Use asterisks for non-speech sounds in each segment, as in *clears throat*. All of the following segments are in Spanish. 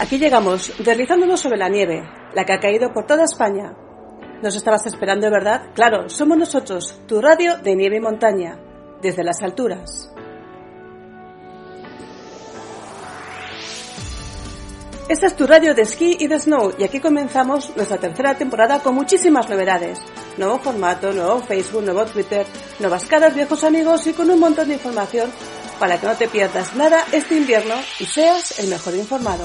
Aquí llegamos, deslizándonos sobre la nieve, la que ha caído por toda España. ¿Nos estabas esperando, verdad? Claro, somos nosotros, tu radio de nieve y montaña, desde las alturas. Esta es tu radio de esquí y de snow y aquí comenzamos nuestra tercera temporada con muchísimas novedades. Nuevo formato, nuevo Facebook, nuevo Twitter, nuevas caras, viejos amigos y con un montón de información para que no te pierdas nada este invierno y seas el mejor informado.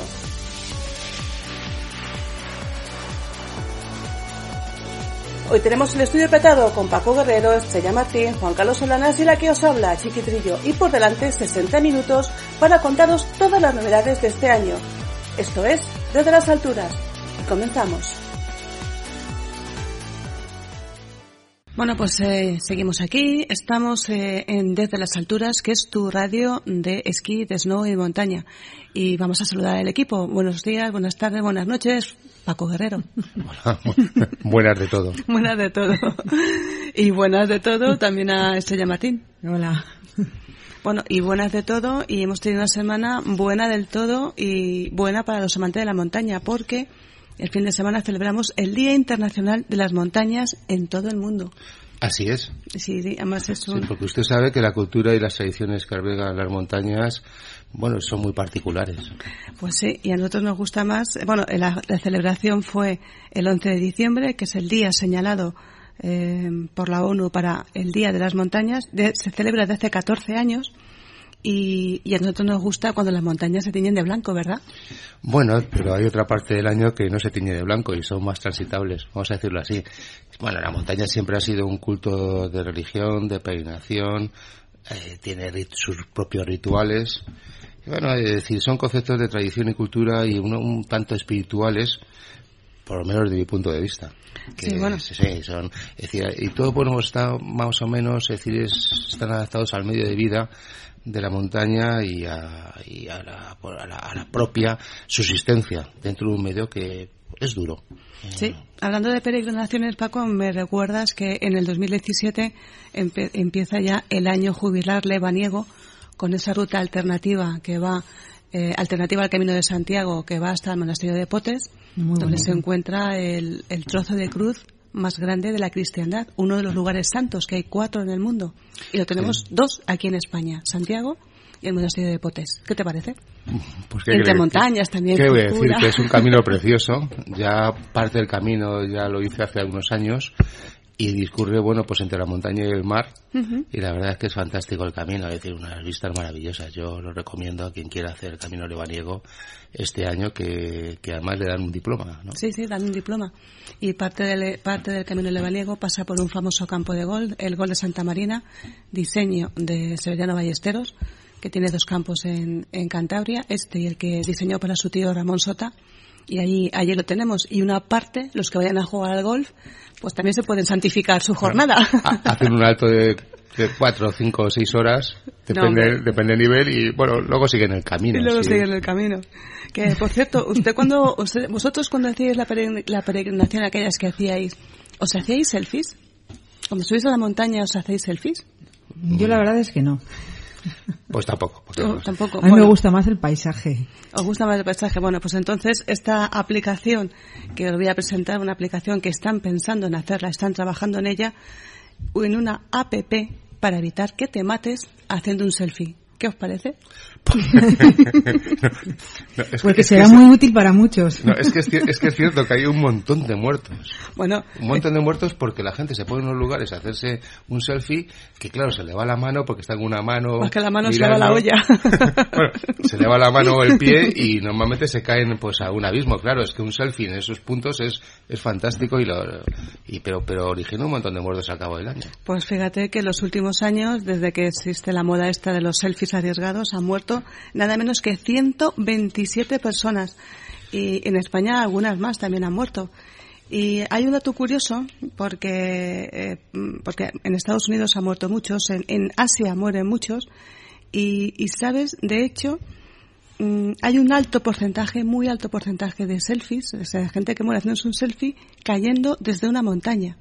Hoy tenemos el estudio petado con Paco Guerrero, Estrella Martín, Juan Carlos Solanas y la que os habla, Chiquitrillo, y por delante 60 minutos para contaros todas las novedades de este año. Esto es Desde las Alturas. Y comenzamos. Bueno, pues eh, seguimos aquí. Estamos eh, en Desde las Alturas, que es tu radio de esquí, de snow y de montaña. Y vamos a saludar al equipo. Buenos días, buenas tardes, buenas noches. Paco Guerrero. Hola, *laughs* buenas de todo. *laughs* buenas de todo. Y buenas de todo también a Estrella Martín. Hola. Bueno, y buenas de todo, y hemos tenido una semana buena del todo y buena para los amantes de la montaña, porque el fin de semana celebramos el Día Internacional de las Montañas en todo el mundo. Así es. Sí, además es un... Sí, porque usted sabe que la cultura y las tradiciones que albergan las montañas, bueno, son muy particulares. Pues sí, y a nosotros nos gusta más. Bueno, la, la celebración fue el 11 de diciembre, que es el día señalado eh, por la ONU para el Día de las Montañas. De, se celebra desde hace 14 años. Y, y, a nosotros nos gusta cuando las montañas se tiñen de blanco, ¿verdad? Bueno, pero hay otra parte del año que no se tiñe de blanco y son más transitables, vamos a decirlo así. Bueno, la montaña siempre ha sido un culto de religión, de peregrinación, eh, tiene sus propios rituales. Y bueno, es decir, son conceptos de tradición y cultura y uno, un tanto espirituales, por lo menos de mi punto de vista. Que sí, bueno. sí, son, es decir, y todo bueno está más o menos, es decir, es, están adaptados al medio de vida de la montaña y a, y a, la, a, la, a la propia subsistencia dentro de un medio que es duro. Sí, hablando de peregrinaciones, Paco, me recuerdas que en el 2017 empe empieza ya el año jubilar lebaniego con esa ruta alternativa que va, eh, alternativa al Camino de Santiago, que va hasta el Monasterio de Potes, Muy donde bonito. se encuentra el, el trozo de cruz más grande de la cristiandad, uno de los lugares santos, que hay cuatro en el mundo. Y lo tenemos Sí. dos aquí en España, Santiago y el Monasterio de Potes. ¿Qué te parece? Pues, ¿qué Entre cree? montañas también. ¿Qué voy a decir? Que es un camino *laughs* precioso. Ya parte del camino ya lo hice hace algunos años y discurre, bueno, pues entre la montaña y el mar. Y la verdad es que es fantástico el camino, es decir, unas vistas maravillosas. Yo lo recomiendo a quien quiera hacer el camino lebaniego este año, que, que además le dan un diploma, ¿no? Sí, sí, dan un diploma. Y parte del, parte del camino lebaniego pasa por un famoso campo de gol, el gol de Santa Marina, diseño de Severiano Ballesteros, que tiene dos campos en, en Cantabria, este y el que diseñó para su tío Ramón Sota. Y allí, allí lo tenemos. Y una parte, los que vayan a jugar al golf, pues también se pueden santificar su jornada. Ha- Hacen un alto de, de cuatro, cinco o seis horas, depende, depende del nivel, y bueno, luego siguen el camino. Y luego sí. siguen el camino. Que, por cierto, usted cuando, usted- vosotros cuando hacíais la peregrinación, aquellas que hacíais, ¿os hacíais selfies? Cuando subís a la montaña, ¿os hacéis selfies? Yo la verdad es que no. Pues tampoco. tampoco. A mí Bueno, me gusta más el paisaje. ¿Os gusta más el paisaje? Bueno, pues entonces esta aplicación que os voy a presentar, una aplicación que están pensando en hacerla, están trabajando en ella, en una app para evitar que te mates haciendo un selfie. ¿Qué os parece? *laughs* No, es que- Porque es que será es- muy útil para muchos. No, es que es, es que es cierto que hay un montón de muertos. Bueno, Un montón de muertos porque la gente se pone en unos lugares a hacerse un selfie que claro, se le va la mano porque está en una mano... Más que la mano se le va la mirando. olla. *laughs* bueno, se le va la mano o el pie y normalmente se caen pues a un abismo. Claro, es que un selfie en esos puntos es, es fantástico y, lo, y pero, pero origina un montón de muertos al cabo del año. Pues fíjate que en los últimos años, desde que existe la moda esta de los selfies arriesgados, han muerto nada menos que 127 personas. Y en España algunas más también han muerto. Y hay un dato curioso, porque, eh, porque en Estados Unidos han muerto muchos, en, en Asia mueren muchos, y, sabes, de hecho, mm, hay un alto porcentaje, muy alto porcentaje de selfies, o sea, gente que muere haciéndose un selfie cayendo desde una montaña.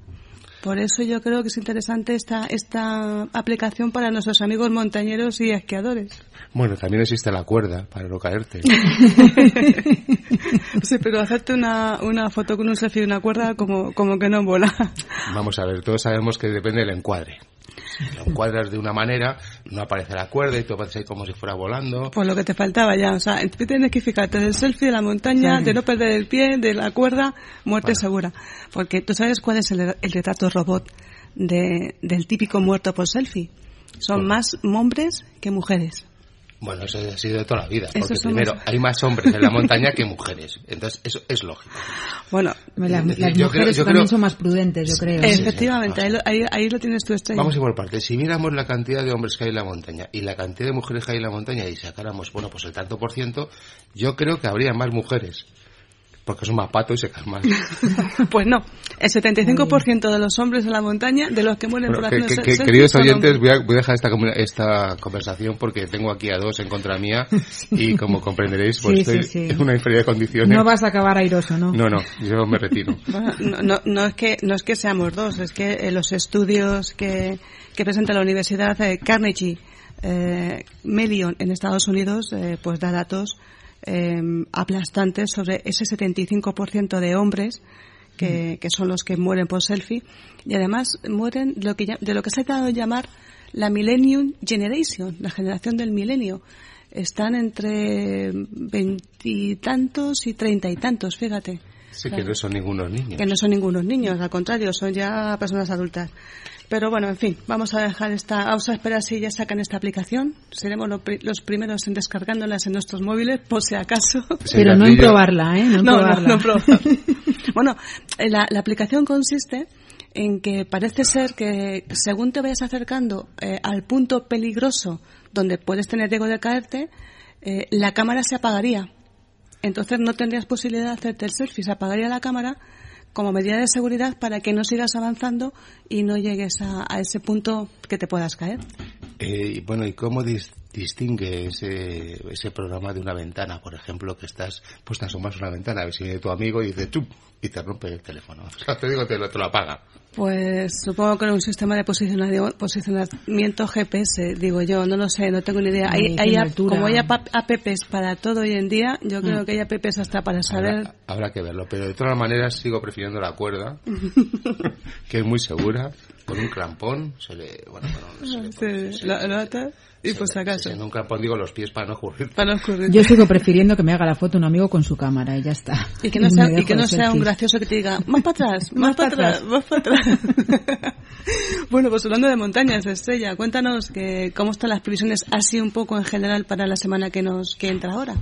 Por eso yo creo que es interesante esta, esta aplicación para nuestros amigos montañeros y esquiadores. Bueno, también existe la cuerda para no caerte. *laughs* sí, pero hacerte una, una foto con un selfie y una cuerda como, como que no mola. Vamos a ver, todos sabemos que depende del encuadre. Si *laughs* lo encuadras de una manera, no aparece la cuerda y tú apareces ahí como si fuera volando. Pues lo que te faltaba ya, o sea, tú tienes que fijarte del selfie de la montaña, de no perder el pie, de la cuerda, muerte segura. Porque tú sabes cuál es el, el retrato robot de, del típico muerto por selfie. Son más hombres que mujeres. Bueno, eso ha sido de toda la vida, porque primero hay más hombres en la montaña que mujeres, entonces eso es lógico. Bueno, las, mujeres también son más prudentes, yo creo. Efectivamente, ahí, lo, tienes tú estrella. Vamos a por parte. Si miramos la cantidad de hombres que hay en la montaña y la cantidad de mujeres que hay en la montaña y sacáramos, bueno, pues el tanto por ciento, yo creo que habría más mujeres porque son más patos y se más. *laughs* pues no, el 75% de los hombres en la montaña, de los que mueren por accidentes... Que, queridos oyentes, voy a, voy a, dejar esta, esta conversación porque tengo aquí a dos en contra mía *laughs* y como comprenderéis, pues estoy en una inferioridad de condiciones. No vas a acabar airoso, ¿no? No, no, yo me retiro. *laughs* no, no, no, es que, no es que seamos dos, es que eh, los estudios que, que presenta la Universidad de Carnegie eh, Mellon en Estados Unidos, eh, pues da datos eh, aplastantes sobre ese 75% de hombres que, que, son los que mueren por selfie y además mueren lo que, de lo que se ha dado a llamar la Millennium Generation, la generación del milenio. Están entre veintitantos y treinta y tantos, fíjate. Sí, que no son ningunos niños. Que no son ningunos niños, al contrario, son ya personas adultas. Pero bueno, en fin, vamos a dejar esta, vamos a esperar si ya sacan esta aplicación. Seremos los primeros en descargándolas en nuestros móviles, por si acaso. Pero no en probarla, ¿eh? No, no, probarla. *laughs* *laughs* bueno, eh, la, aplicación consiste en que parece ser que según te vayas acercando eh, al punto peligroso donde puedes tener riesgo de caerte, eh, la cámara se apagaría. Entonces no tendrías posibilidad de hacerte el selfie, se apagaría la cámara como medida de seguridad para que no sigas avanzando y no llegues a, ese punto que te puedas caer. Eh, bueno, ¿y cómo distingue ese, ese programa de una ventana, por ejemplo, que estás pues te asomas a una ventana, a ver si viene tu amigo y dice ¡chup! y te rompe el teléfono. O sea, te digo, te lo, te lo apaga. Pues supongo que era un sistema de posicionamiento GPS, digo yo, no lo sé, no tengo ni idea. Hay, como hay apps para todo hoy en día, yo creo mm. que hay apps hasta para saber. Habrá, que verlo, pero de todas maneras sigo prefiriendo la cuerda, *laughs* que es muy segura, con un clampón, se le. Bueno, se le lo, atas y pues acaso. Un clampón digo los pies para no ocurrir. Para no ocurrir. Yo sigo prefiriendo que me haga la foto un amigo con su cámara y ya está. Y que no sea, y que no sea un gracioso que te diga, más para atrás, más para atrás, más para atrás. *laughs* bueno, pues hablando de montañas, Estrella, cuéntanos que, cómo están las previsiones así un poco en general para la semana que nos que entra ahora.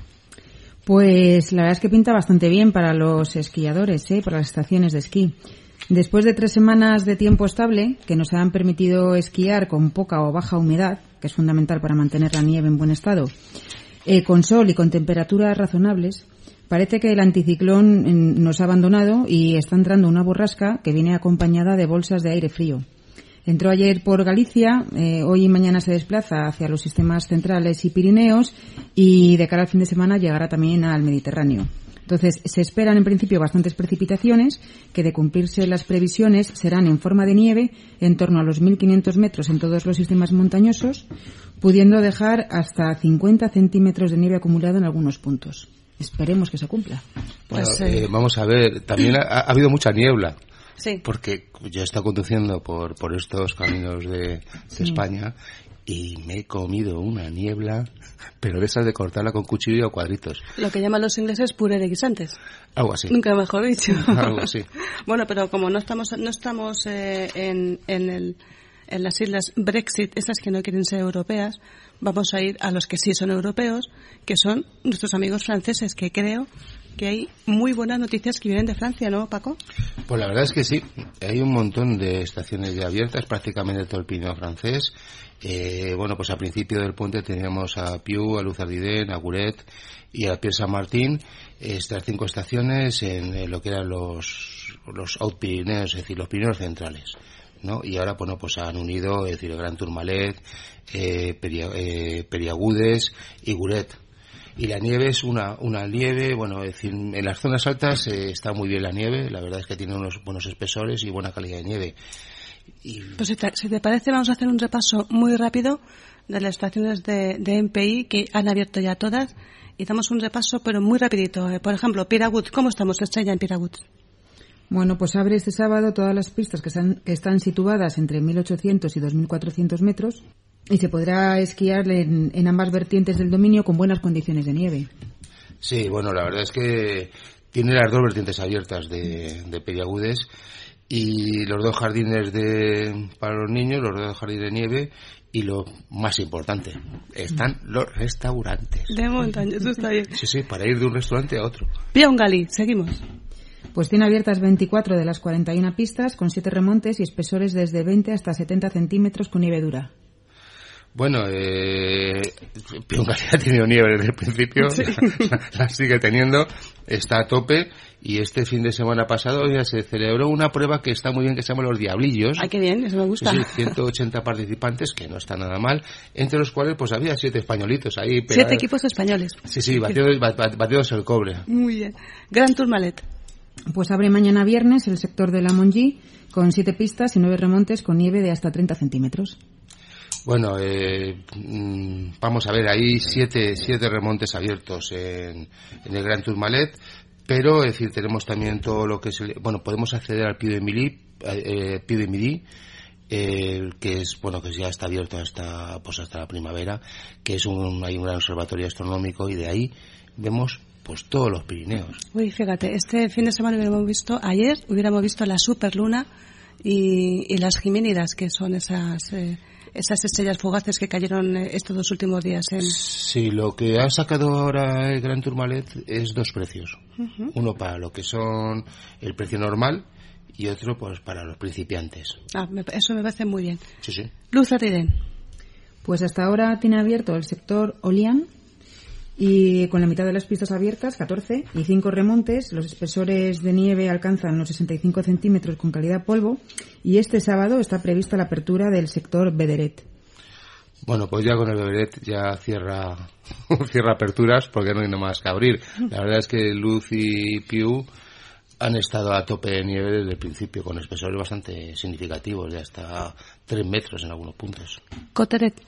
Pues la verdad es que pinta bastante bien para los esquiadores, ¿eh? para las estaciones de esquí. Después de tres semanas de tiempo estable, que nos han permitido esquiar con poca o baja humedad, que es fundamental para mantener la nieve en buen estado, eh, con sol y con temperaturas razonables, Parece que el anticiclón nos ha abandonado y está entrando una borrasca que viene acompañada de bolsas de aire frío. Entró ayer por Galicia, eh, hoy y mañana se desplaza hacia los sistemas centrales y Pirineos y de cara al fin de semana llegará también al Mediterráneo. Entonces, se esperan en principio bastantes precipitaciones que de cumplirse las previsiones serán en forma de nieve en torno a los 1.500 metros en todos los sistemas montañosos, pudiendo dejar hasta 50 centímetros de nieve acumulada en algunos puntos. Esperemos que se cumpla. Pues, eh, vamos a ver, también ha, habido mucha niebla. Sí. Porque yo he estado conduciendo por, por estos caminos de, España y me he comido una niebla, pero de esas de cortarla con cuchillo o cuadritos. Lo que llaman los ingleses purereguisantes. Algo así. Nunca mejor dicho. *laughs* Algo así. *laughs* bueno, pero como no estamos, no estamos eh, en, en, el, en las islas Brexit, esas que no quieren ser europeas, vamos a ir a los que sí son europeos, que son nuestros amigos franceses, que creo que hay muy buenas noticias que vienen de Francia, ¿no, Paco? Pues la verdad es que sí. Hay un montón de estaciones ya abiertas, prácticamente todo el Pirineo francés. Eh, bueno, pues al principio del puente teníamos a Piu, a Luzardiden, a Guret y a Pierre Saint Martín. Estas cinco estaciones en lo que eran los, los Out-Pirineos, es decir, los Pirineos centrales. ¿no? Y ahora, bueno, pues han unido, es decir, el Gran Tourmalet, eh, eh, Periagudes y Guret. Y la nieve es una, una nieve, bueno, es decir, en las zonas altas eh, está muy bien la nieve, la verdad es que tiene unos buenos espesores y buena calidad de nieve. Y Pues si te, si te parece, vamos a hacer un repaso muy rápido de las estaciones de, de MPI que han abierto ya todas y damos un repaso, pero muy rapidito. Eh, Por ejemplo, Piragut, ¿cómo estamos, Estrella, en Piragut? Bueno, pues abre este sábado todas las pistas que están, que están situadas entre 1.800 y 2.400 metros y se podrá esquiar en, en ambas vertientes del dominio con buenas condiciones de nieve. Sí, bueno, la verdad es que tiene las dos vertientes abiertas de, de Periagudes y los dos jardines de, para los niños, los dos jardines de nieve y lo más importante, están los restaurantes. De montaña, eso está bien. Sí, sí, para ir de un restaurante a otro. Piongali, seguimos. Pues tiene abiertas 24 de las 41 pistas con 7 remontes y espesores desde 20 hasta 70 centímetros con nieve dura. Bueno, eh, ha *laughs* tenido nieve desde el principio, la, la sigue teniendo, está a tope y este fin de semana pasado ya se celebró una prueba que está muy bien que se llama Los Diablillos. Ay, qué bien, eso me gusta. Sí, sí, 180 participantes, que no está nada mal, entre los cuales pues había siete españolitos ahí. Siete pegados. equipos españoles. Sí, sí, batidos, bat- bat- batidos el cobre. Muy bien. Gran Tourmalet. Pues abre mañana viernes el sector de la Monji con 7 pistas y 9 remontes con nieve de hasta 30 centímetros. Bueno, eh, mm, vamos a ver, hay siete, siete remontes abiertos en, en el Gran Tourmalet, pero es decir, tenemos también todo lo que es, el- bueno, podemos acceder al Piu de Midi, eh, de Midi, eh, que es, bueno, que ya está abierto hasta, pues hasta la primavera, que es un, hay un gran observatorio astronómico y de ahí vemos, pues todos los Pirineos. Uy, fíjate, este fin de semana hubiéramos visto, ayer hubiéramos visto la superluna y, y las Jimenidas, que son esas, eh, esas estrellas fugaces que cayeron eh, estos dos últimos días en... Sí, lo que ha sacado ahora el Gran Tourmalet es dos precios. Uno para lo que son el precio normal y otro pues para los principiantes. Ah, me- eso me parece muy bien. Sí, sí. Luz Ariden. Pues hasta ahora tiene abierto el sector Olian y con la mitad de las pistas abiertas, 14, y 5 remontes. Los espesores de nieve alcanzan los 65 centímetros con calidad polvo y este sábado está prevista la apertura del sector Bederet. Bueno, pues ya con el Beberet ya cierra *laughs* cierra aperturas porque no hay nada más que abrir. La verdad es que Luz y Piu han estado a tope de nieve desde el principio con espesores bastante significativos, de hasta 3 metros en algunos puntos. Coteret.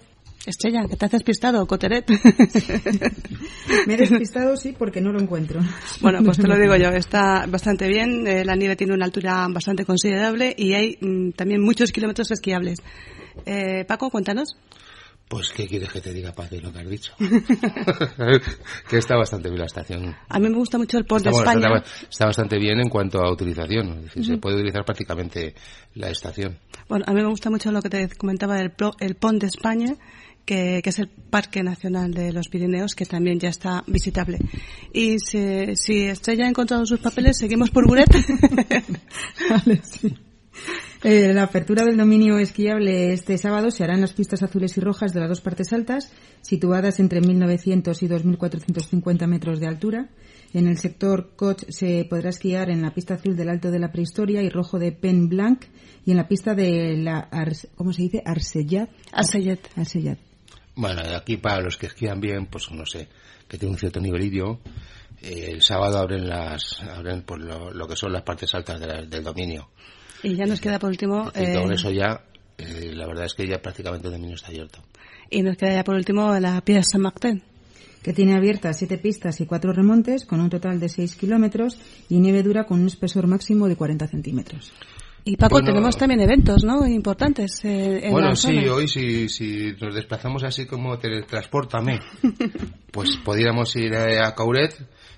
Estrella, que te has despistado, Coteret. *laughs* Me he despistado, sí, porque no lo encuentro. bueno, pues te lo digo yo, está bastante bien, eh, la nieve tiene una altura bastante considerable y hay mm, también muchos kilómetros esquiables. Eh, Paco, cuéntanos. Pues, ¿qué quieres que te diga, Paz, de lo que has dicho? *laughs* que está bastante bien la estación. A mí me gusta mucho el port de España. bastante, está bastante bien en cuanto a utilización. Es decir, se puede utilizar prácticamente la estación. Bueno, a mí me gusta mucho lo que te comentaba del pro- el Pont de España, que, que es el Parque Nacional de los Pirineos, que también ya está visitable. Y si, si Estrella ha encontrado sus papeles, seguimos por Buret. *laughs* Vale, sí. Eh, la apertura del dominio esquiable este sábado se hará en las pistas azules y rojas de las dos partes altas, situadas entre 1.900 y 2.450 metros de altura. En el sector Coch se podrá esquiar en la pista azul del Alto de la Prehistoria y rojo de Pen Blanc y en la pista de la, Ars- ¿cómo se dice? Arsellat. Arsellet. Arsellat. Bueno, aquí para los que esquían bien, pues no sé, que tiene un cierto nivelillo, eh, el sábado abren las abren pues, lo, lo que son las partes altas de la- del dominio. Y ya nos queda por último, Y eh, con eso ya, eh, la verdad es que ya prácticamente el dominio está abierto. y nos queda ya por último la Piedra San Martín. que tiene abiertas siete pistas y cuatro remontes con un total de 6 kilómetros y nieve dura con un espesor máximo de 40 centímetros. Y Paco, Bueno. tenemos también eventos, ¿no? Importantes eh, en Bueno, la sí, zona. hoy si, si nos desplazamos así como teletransportame, pues podríamos ir a, a Cauret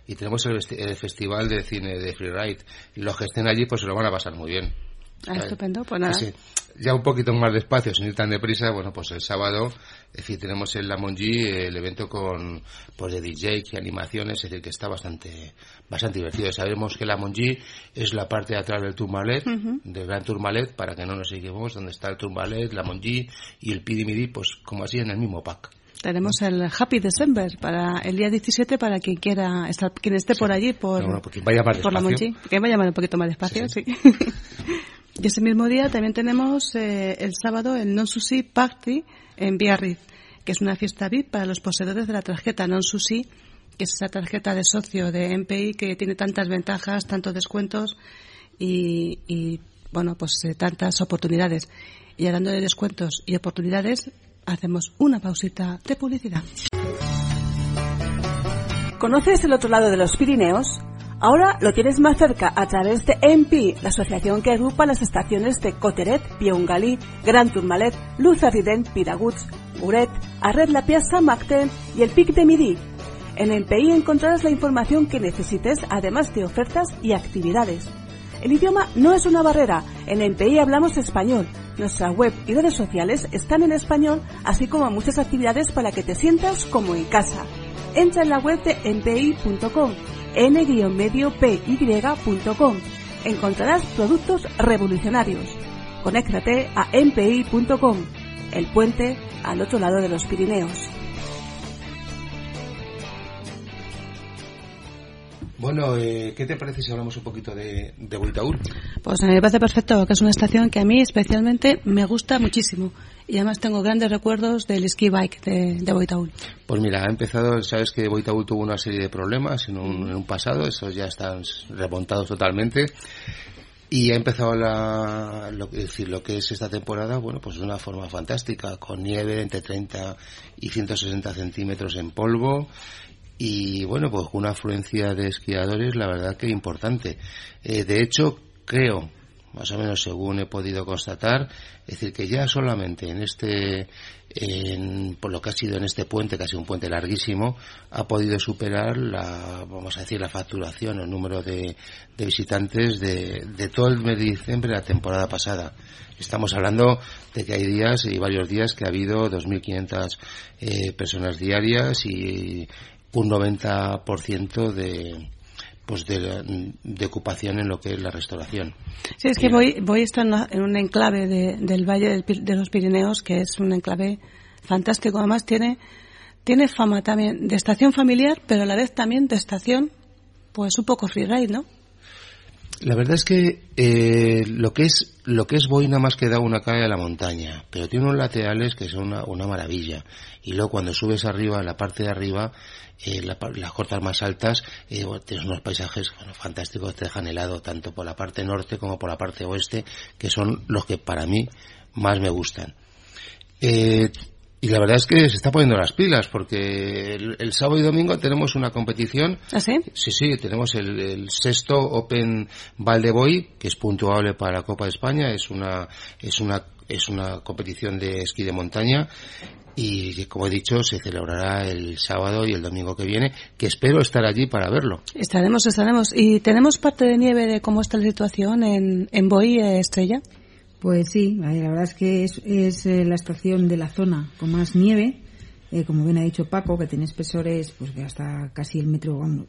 y tenemos el, el festival de cine de Freeride. Y los que estén allí pues se lo van a pasar muy bien. Ah, estupendo, pues nada. Sí, ya un poquito más despacio, sin ir tan deprisa, bueno, pues el sábado, es decir, tenemos en La Monji el evento con, pues de DJ y animaciones, es decir, que está bastante, bastante divertido. Sabemos que La Monji es la parte de atrás del Tourmalet, del Gran Tourmalet, para que no nos equivoquemos, donde está el Tourmalet, La Monji y el Pidi Midi, pues como así en el mismo pack. Tenemos el Happy December para el día 17 para quien quiera estar, quien esté por allí, por, vaya más por la. Monchi. Que vaya un poquito más despacio, sí. *laughs* y ese mismo día también tenemos eh, el sábado el Non Sushi Party en Biarritz, que es una fiesta VIP para los poseedores de la tarjeta Non Sushi, que es esa tarjeta de socio de MPI que tiene tantas ventajas, tantos descuentos y, bueno, pues eh, tantas oportunidades. Y hablando de descuentos y oportunidades, hacemos una pausita de publicidad. ¿Conoces el otro lado de los Pirineos? Ahora lo tienes más cerca a través de MP, la asociación que agrupa las estaciones de Coteret, Pieungalí, Gran Tourmalet, Luz Ardent, Piraguts, Muret, Arred La Piazza, Macten y el Pic de Midi. En MPI encontrarás la información que necesites, además de ofertas y actividades. El idioma no es una barrera. En MPI hablamos español. Nuestra web y redes sociales están en español, así como muchas actividades para que te sientas como en casa. Entra en la web de mpi.com, n-medio-py.com. Encontrarás productos revolucionarios. Conéctate a mpi.com, el puente al otro lado de los Pirineos. Bueno, eh, ¿qué te parece si hablamos un poquito de, de? Pues a mí me parece perfecto, que es una estación que a mí especialmente me gusta muchísimo. Y además tengo grandes recuerdos del ski bike de, de Boitaúl. Pues mira, ha empezado, sabes que Boitaúl tuvo una serie de problemas en un, en un pasado, esos ya están remontados totalmente. Y ha empezado la, lo, es decir, lo que es esta temporada, bueno, pues de una forma fantástica, con nieve entre 30 y 160 centímetros en polvo, y bueno, pues una afluencia de esquiadores, la verdad que importante. Eh, de hecho, creo, más o menos según he podido constatar, es decir, que ya solamente en este, en, por lo que ha sido en este puente, casi un puente larguísimo, ha podido superar la, vamos a decir, la facturación, el número de, de visitantes de, de todo el mes de diciembre de la temporada pasada. Estamos hablando de que hay días y varios días que ha habido 2.500 eh, personas diarias y un 90% de pues de, de, ocupación en lo que es la restauración. Sí, es que voy, voy a estar en un enclave de, del Valle del, de los Pirineos, que es un enclave fantástico. Además tiene, tiene fama también de estación familiar, pero a la vez también de estación, pues un poco freeride, ¿no? La verdad es que eh, lo que es lo que es Boina más que da una calle a la montaña, pero tiene unos laterales que son una, una maravilla. Y luego cuando subes arriba, la parte de arriba, eh, la, las cortas más altas, eh, tienes unos paisajes bueno, fantásticos, te dejan helado tanto por la parte norte como por la parte oeste, que son los que para mí más me gustan. Eh, y la verdad es que se está poniendo las pilas porque el, el sábado y domingo tenemos una competición. ¿Ah, sí? Sí, sí, tenemos el, el sexto Open Valdeboy, que es puntuable para la Copa de España. Es una, es una, es una competición de esquí de montaña y como he dicho se celebrará el sábado y el domingo que viene que espero estar allí para verlo estaremos estaremos y tenemos parte de nieve de cómo está la situación en en Boy Estrella pues sí, la verdad es que es, es eh, la estación de la zona con más nieve, eh, como bien ha dicho Paco, que tiene espesores pues que hasta casi el metro, vamos,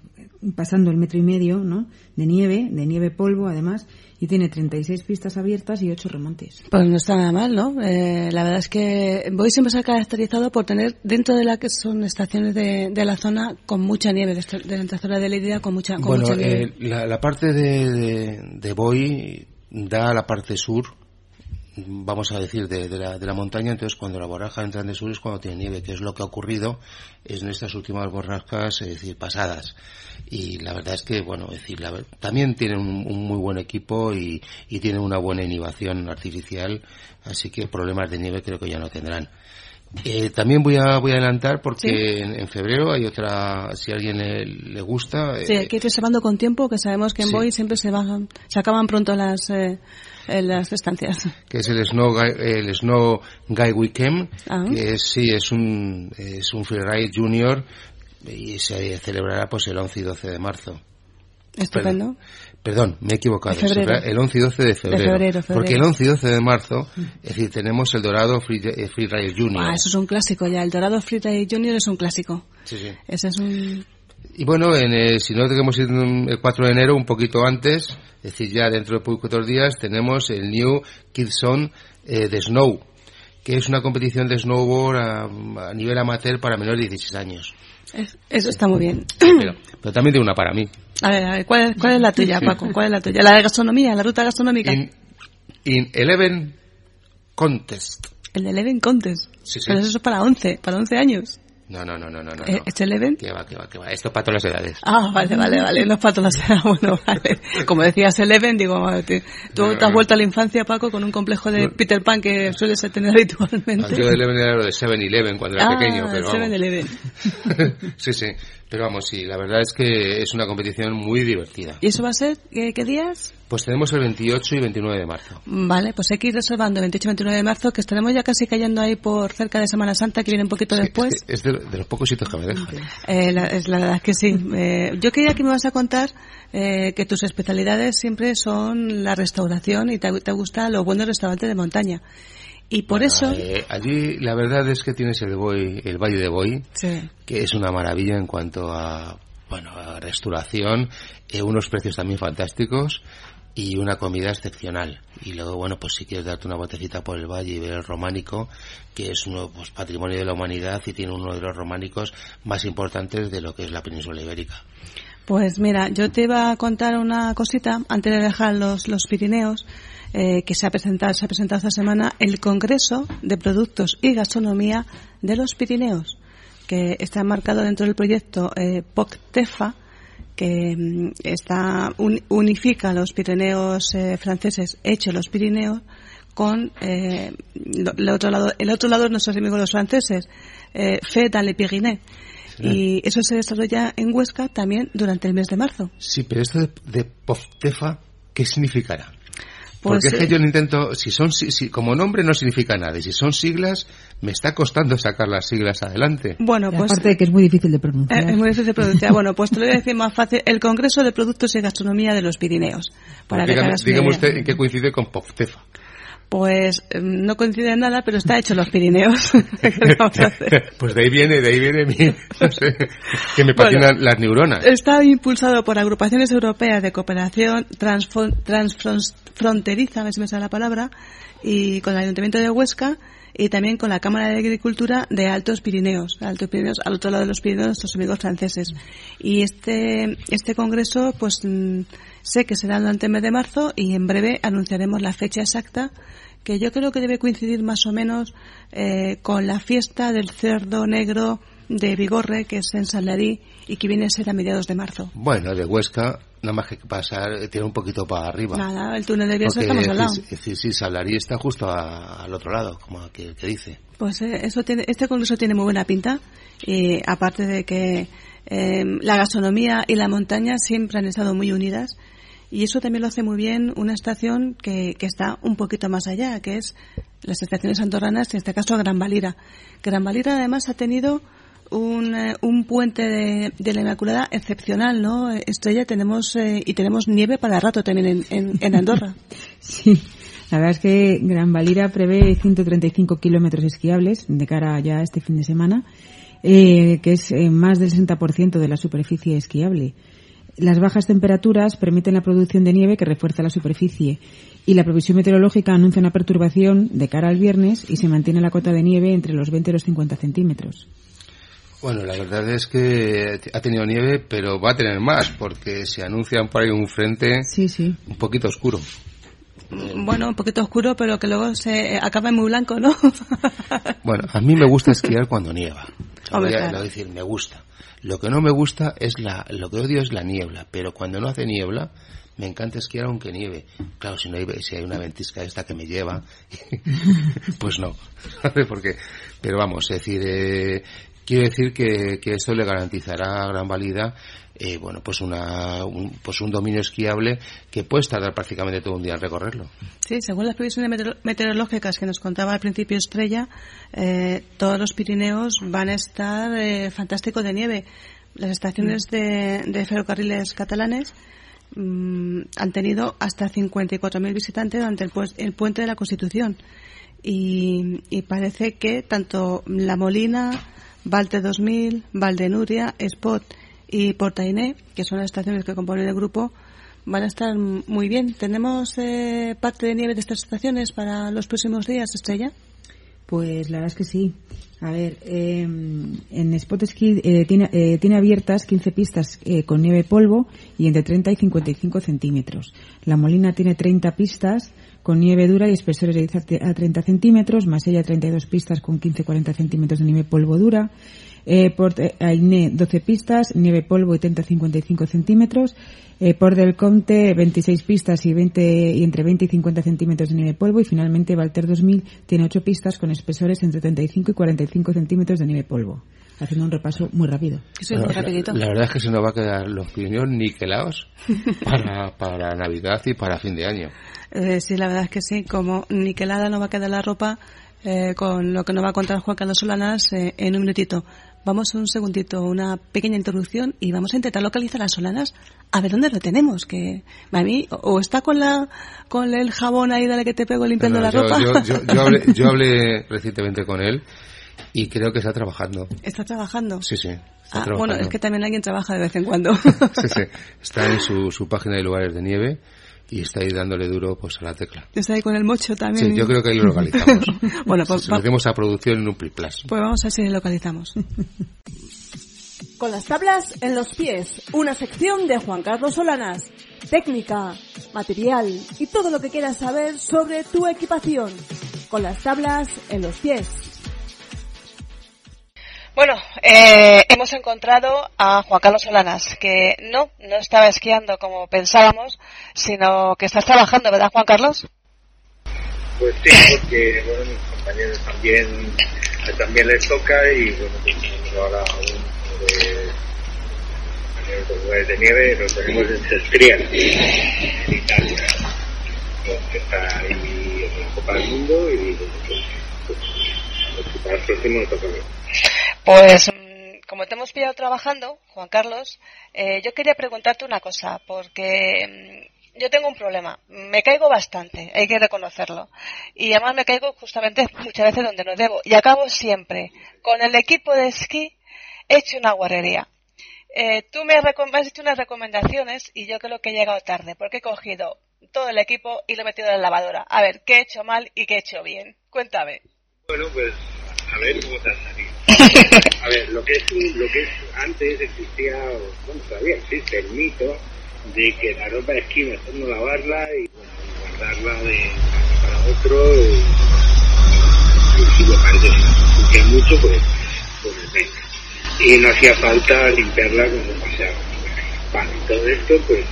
pasando el metro y medio, ¿no? De nieve, de nieve polvo además, y tiene 36 pistas abiertas y 8 remontes. Pues no está nada mal, ¿no? Eh, la verdad es que Boy siempre se ha caracterizado por tener dentro de la que son estaciones de, de la zona con mucha nieve, de, de la zona de Lidia con mucha, con bueno, mucha nieve. eh, la, la, parte de, de, de Boy da a la parte sur vamos a decir, de, de, la, de, la, montaña, entonces cuando la borraja entra en sur es cuando tiene nieve, que es lo que ha ocurrido en estas últimas borrascas, es decir, pasadas. Y la verdad es que, bueno, es decir, la, también tienen un, un, muy buen equipo y, y tienen una buena innovación artificial, así que problemas de nieve creo que ya no tendrán. Eh, también voy a voy a adelantar porque ¿Sí? en, en, febrero hay otra si a alguien le, le gusta sí, hay que ir reservando con tiempo que sabemos que en sí. Boy siempre se bajan se acaban pronto las eh, las estancias que es el Snow Guy, el Snow Guy Weekend ah. que es, sí es un es un freeride junior y se celebrará pues el 11 y 12 de marzo Estupendo. Perdón, me he equivocado. El 11 y 12 de febrero. De febrero, febrero. Porque el 11 y 12 de marzo, es decir, tenemos el Dorado Free, eh, Free Ride Junior. Ah, eso es un clásico ya. El Dorado Free Ride Junior es un clásico. Sí, sí. Ese es un... Y bueno, en, eh, si no tenemos el 4 de enero, un poquito antes, es decir, ya dentro de pocos días, tenemos el New Kids On eh, de Snow, que es una competición de snowboard a, a nivel amateur para menores de 16 años. Es, eso está muy bien. Pero, pero, también tengo una para mí. A ver, a ver ¿cuál, es, ¿cuál es la tuya, Paco? ¿Cuál es la tuya? La de gastronomía, la ruta gastronómica. In, in Eleven Contest. El de Eleven Contest. Sí, sí. Pero eso es para 11, para 11 años. No, no, no, no, no. no. Eh, ¿Es Eleven? Que va, que va, que va. Esto es para todas las edades. Ah, vale, vale, vale. No es para todas las edades. *laughs* Bueno, vale. Como decías Eleven, digo, te- tú No, te has no. vuelto a la infancia, Paco, con un complejo de Peter Pan que sueles tener habitualmente. Yo de Eleven era lo de 7-Eleven cuando era ah, pequeño, pero vamos. Eleven. *laughs* sí, sí. Pero vamos, sí, la verdad es que es una competición muy divertida. ¿Y eso va a ser qué, qué días? Pues tenemos el 28 y 29 de marzo. Vale, pues hay que ir reservando 28 y 29 de marzo, que estaremos ya casi cayendo ahí por cerca de Semana Santa, que viene un poquito después. Es de, de los pocos sitios que me dejan. Eh, la, es la verdad es que sí. Eh, yo quería que me vas a contar eh, que tus especialidades siempre son la restauración y te, te gusta los buenos restaurantes de montaña. Y por eso... Eh, allí la verdad es que tienes el, Boy, el Valle de Boy, Sí. que es una maravilla en cuanto a, bueno, a restauración, eh, unos precios también fantásticos y una comida excepcional. Y luego, bueno, pues si quieres darte una botecita por el valle y ver el románico, que es uno, pues patrimonio de la humanidad y tiene uno de los románicos más importantes de lo que es la península ibérica. Pues mira, yo te iba a contar una cosita antes de dejar los, los Pirineos, eh, que se ha presentado, se ha presentado esta semana el Congreso de Productos y Gastronomía de los Pirineos, que está marcado dentro del proyecto eh, POCTEFA, que mm, está un- unifica los Pirineos eh, franceses, hecho los Pirineos, con eh, lo- el otro lado, el otro lado de nuestros amigos los franceses, eh, Fait dans les Pyrénées. Y eso se desarrolla en Huesca también durante el mes de marzo. Sí, pero esto de, de Poftefa, ¿qué significará? Pues, Porque es eh, que yo lo intento, si son, si, si- como nombre no significa nada, y si son siglas, me está costando sacar las siglas adelante. Bueno, pues Aparte de que es muy difícil de eh, pronunciar. es muy difícil de pronunciar. *laughs* Bueno, pues te lo voy a decir más fácil. El Congreso de Productos y Gastronomía de los Pirineos. Para Pues que dígame dígame usted en qué coincide con Poftefa. Pues eh, no coincide en nada, pero está hecho en los Pirineos. *laughs* ¿Qué le vamos a hacer? *laughs* Pues de ahí viene, de ahí viene mi, *laughs* no sé, que me Bueno. patinan las neuronas. Está impulsado por agrupaciones europeas de cooperación transfron- transfronteriza, a ver si me sale la palabra, y con el Ayuntamiento de Huesca y también con la Cámara de Agricultura de Altos Pirineos, Altos Pirineos, al otro lado de los Pirineos, nuestros amigos franceses. Y este, este congreso, pues mm, sé que será durante el mes de marzo y en breve anunciaremos la fecha exacta que yo creo que debe coincidir más o menos eh, con la fiesta del cerdo negro de Vigorre, que es en Salarí y que viene a ser a mediados de marzo. Bueno, de Huesca, nada más que pasar, tiene un poquito para arriba. Nada, el túnel de Bielsa estamos al lado. es decir, sí, Salarí está justo a- al otro lado, como que, que dice. Pues eh, eso tiene, este congreso tiene muy buena pinta y aparte de que eh, la gastronomía y la montaña siempre han estado muy unidas y eso también lo hace muy bien una estación que, que está un poquito más allá, que es las estaciones andorranas, en este caso Gran Valira. Gran Valira además ha tenido un, eh, un puente de, de la Inmaculada excepcional, ¿no? Estrella, tenemos, eh, y tenemos nieve para rato también en, en, Andorra. *laughs* Sí, la verdad es que Gran Valira prevé 135 kilómetros esquiables de cara ya a este fin de semana, eh, que es eh, más del 60% de la superficie esquiable. Las bajas temperaturas permiten la producción de nieve que refuerza la superficie y la provisión meteorológica anuncia una perturbación de cara al viernes y se mantiene la cota de nieve entre los 20 y los 50 centímetros. Bueno, la verdad es que ha tenido nieve, pero va a tener más, porque se anuncian por ahí un frente Sí, sí. un poquito oscuro. Bueno, un poquito oscuro, pero que luego se acaba en muy blanco, ¿no? *laughs* Bueno, a mí me gusta esquiar cuando nieva. Lo voy a, lo voy a decir, me gusta. Lo que no me gusta es la, lo que odio es la niebla, pero cuando no hace niebla, me encanta esquiar aunque nieve. Claro, si no hay, si hay una ventisca esta que me lleva, *laughs* pues no. *laughs* Porque, pero vamos, es decir, eh, quiero decir que, que esto le garantizará Gran Valida eh, bueno, pues una, un, pues un dominio esquiable que puedes tardar prácticamente todo un día en recorrerlo. Sí, según las previsiones meteoro- meteorológicas que nos contaba al principio Estrella, eh, todos los Pirineos van a estar eh, fantásticos de nieve. Las estaciones de, de ferrocarriles catalanes mm, han tenido hasta 54.000 visitantes durante el, pues- el puente de la Constitución. Y, y parece que tanto La Molina, Valte 2000, Valdenuria, Spot y Portainé, que son las estaciones que componen el grupo, van a estar muy bien. ¿Tenemos eh, parte de nieve de estas estaciones para los próximos días, Estrella? Pues la verdad es que sí. A ver, eh, en Spot Ski eh, tiene, eh, tiene abiertas 15 pistas eh, con nieve polvo y entre 30 y 55 centímetros. La Molina tiene 30 pistas con nieve dura y espesores de 10 a 30 centímetros, Masella 32 pistas con 15-40 centímetros de nieve polvo dura, eh, Port Ainé 12 pistas, nieve polvo y 30-55 centímetros, eh, Port del Comte 26 pistas y 20 y entre 20 y 50 centímetros de nieve polvo. Y finalmente Valter 2000 tiene 8 pistas con espesores entre 35 y 45 centímetros de nieve polvo. Haciendo un repaso muy rápido. muy rapidito. La, verdad es que se nos va a quedar los Pirineos niquelados para, *laughs* para Navidad y para fin de año. Eh, sí, la verdad es que sí. Como niquelada no va a quedar la ropa, eh, con lo que nos va a contar Juan Carlos Solanas eh, en un minutito. Vamos un segundito, una pequeña introducción y vamos a intentar localizar a Solanas a ver dónde lo tenemos. Que a mí o está con la con el jabón ahí de la que te pego limpiando la ropa. Yo, *laughs* hablé, recientemente con él y creo que está trabajando. ¿Está trabajando? Sí, sí. ah, bueno, es que también alguien trabaja de vez en cuando. *laughs* sí, sí. Está en su, su página de lugares de nieve y está ahí dándole duro pues a la tecla. Está ahí con el mocho también. Sí, yo creo que ahí lo *laughs* localizamos. bueno, pues lo hacemos a producción en un plus. Pues vamos a ver si lo localizamos. *laughs* con las tablas en los pies, una sección de Juan Carlos Solanas. Técnica, material y todo lo que quieras saber sobre tu equipación. Con las tablas en los pies. Bueno, eh, hemos encontrado a Juan Carlos Solanas, que no, no estaba esquiando como pensábamos, sino que estás trabajando, ¿verdad, Juan Carlos? Pues sí, porque bueno, mis compañeros también, también les toca y bueno, pues tenemos ahora uno de compañeros de nieve, lo tenemos en Sestrial, en Italia, que está ahí en la Copa del Mundo y bueno, pues, pues, para el próximo toca pues mm, como te hemos pillado trabajando, Juan Carlos, eh, yo quería preguntarte una cosa, porque mm, yo tengo un problema. Me caigo bastante, hay que reconocerlo. Y además me caigo justamente *laughs* muchas veces donde no debo. Y acabo siempre con el equipo de esquí hecho una guarrería. Eh, tú me has hecho unas recomendaciones y yo creo que he llegado tarde, porque he cogido todo el equipo y lo he metido en la lavadora. A ver, ¿qué he hecho mal y qué he hecho bien? Cuéntame. Bueno, pues a ver cómo te. A ver, lo que es, lo que es antes existía, bueno, todavía existe el mito de que la ropa de esquí mejor no lavarla y bueno, guardarla de para otro y, y si me parece que mucho, pues, pues venga. Y no hacía falta limpiarla cuando paseaba. Vale, todo esto, pues,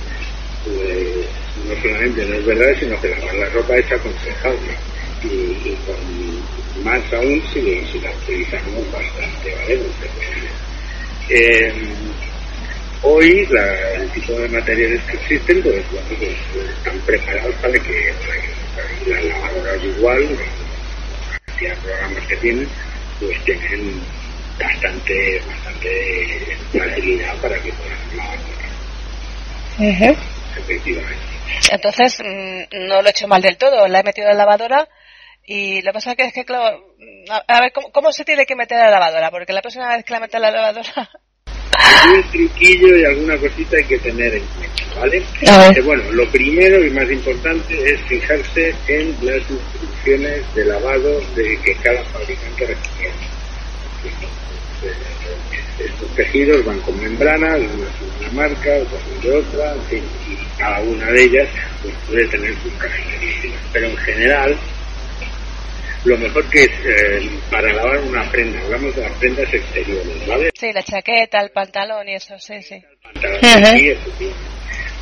pues, no solamente no es verdad, sino que lavar la ropa es aconsejable. Y, y con más aún si, si la utilizamos bastante, ¿vale? Eh, hoy la, el tipo de materiales que existen pues, bueno, pues, están preparados para que las lavadoras igual, la cantidad de programas que tienen, pues tienen bastante, bastante facilidad para que puedan lavar. Efectivamente. Entonces, mm, no lo he hecho mal del todo, la he metido en la lavadora y lo que pasa es que, claro, a, ver, ¿cómo, se tiene que meter a la lavadora? Porque la próxima vez que la metes a la lavadora... Un truquillo y alguna cosita hay que tener en cuenta, ¿vale? Eh, bueno, lo primero y más importante es fijarse en las instrucciones de lavado de que cada fabricante recomienda. Estos tejidos van con membranas, unas son de una marca, otras son de otra, y cada una de ellas pues, puede tener sus características. Pero en general, lo mejor que es eh, para lavar una prenda, hablamos de las prendas exteriores, ¿vale? Sí, la chaqueta, el pantalón y eso, sí, sí. El pantalón, sí, eso sí.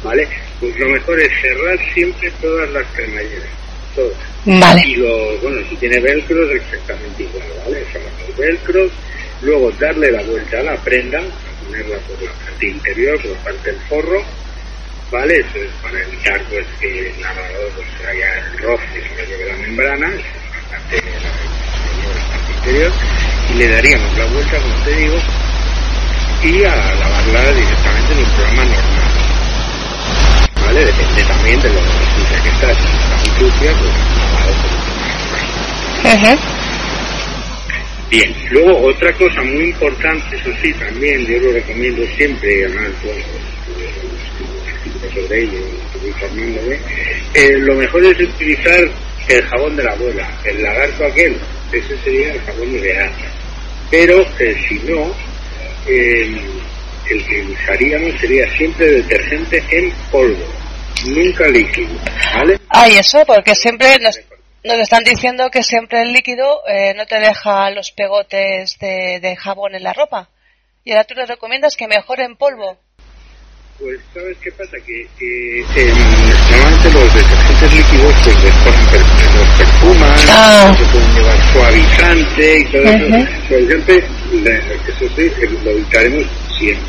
¿Vale? Pues lo mejor es cerrar siempre todas las cremalleras, todas. Vale. Y lo, bueno, si tiene velcro es exactamente igual, ¿vale? Cerrar los velcros, luego darle la vuelta a la prenda, ponerla por la parte interior, por la parte del forro, ¿vale? Eso es para evitar pues que el lavador pues, haya el roce sobre la membrana, interior y le daríamos la vuelta, como te digo, y a lavarla directamente en un programa normal. ¿Vale? Depende también de lo sucia que está. Si está muy sucia, pues lavado Bien, luego otra cosa muy importante, eso sí, también yo lo recomiendo siempre, además, bueno, pues, sobre ello, informándome, eh, lo mejor es utilizar el jabón de la abuela, el lagarto aquel, ese sería el jabón ideal. Pero eh, si no, el que usaríamos sería siempre detergente en polvo, nunca líquido, ¿vale? Ah, y eso, porque siempre nos, nos están diciendo que siempre el líquido eh, no te deja los pegotes de, de jabón en la ropa. Y ahora tú le recomiendas que mejor en polvo. Pues, ¿sabes qué pasa? Que, que eh, normalmente los detergentes líquidos pues les ponen per- los perfuman, se pueden llevar suavizante y todo eso. Suavizante, eso sí, eh, lo evitaremos siempre.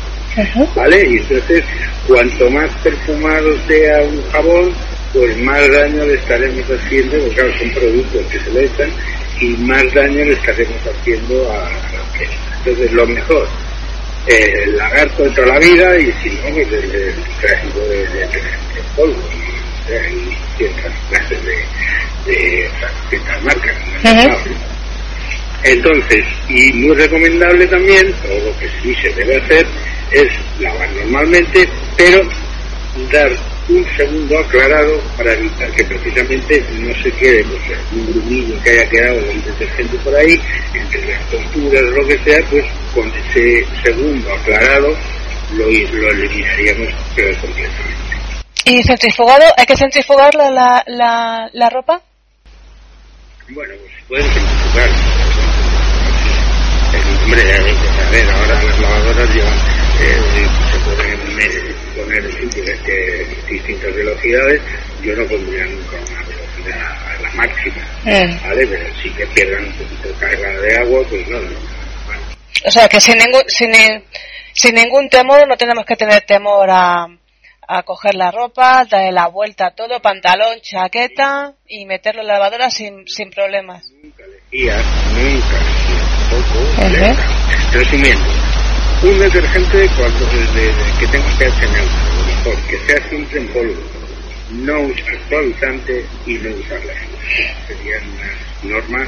¿Vale? Y entonces, cuanto más perfumado sea un jabón, pues más daño le estaremos haciendo, porque claro, son productos que se le echan, y más daño le estaremos haciendo a, a la piel. Entonces, lo mejor, el lagarto de toda la vida, y si no, pues el, el trágico de, de, de- de polvo, y, ciertas clases de, de, ciertas marcas. ¿no? Ujú. Entonces, y muy recomendable también, o lo que sí se debe hacer, es lavar normalmente, pero dar un segundo aclarado para evitar que precisamente no se quede pues, un grumillo que haya quedado del detergente por ahí, entre las tonturas o lo que sea, pues con ese segundo aclarado lo, lo eliminaríamos pero completamente. ¿Y centrifugado? ¿Hay que centrifugar la, la, la, la ropa? Bueno, pues pueden centrifugar. El hombre, a ver, ahora las lavadoras llevan, eh, se pueden poner en diferentes, distintas velocidades. Yo no pondría nunca una velocidad a la máxima, Mm. ¿vale? Pero sí que pierdan un poquito de carga de agua, pues no, O sea, que sin ningún, sin, sin ningún temor, no tenemos que tener temor a, a coger la ropa, darle la vuelta a todo, pantalón, chaqueta y meterlo en la lavadora sin, sin problemas. nunca lejía, nunca tampoco. Resumiendo, un detergente cuando, de- de- que tenga pH neutro, lo mejor, que sea siempre en polvo, no usar suavizante y no usar lejía. Serían unas normas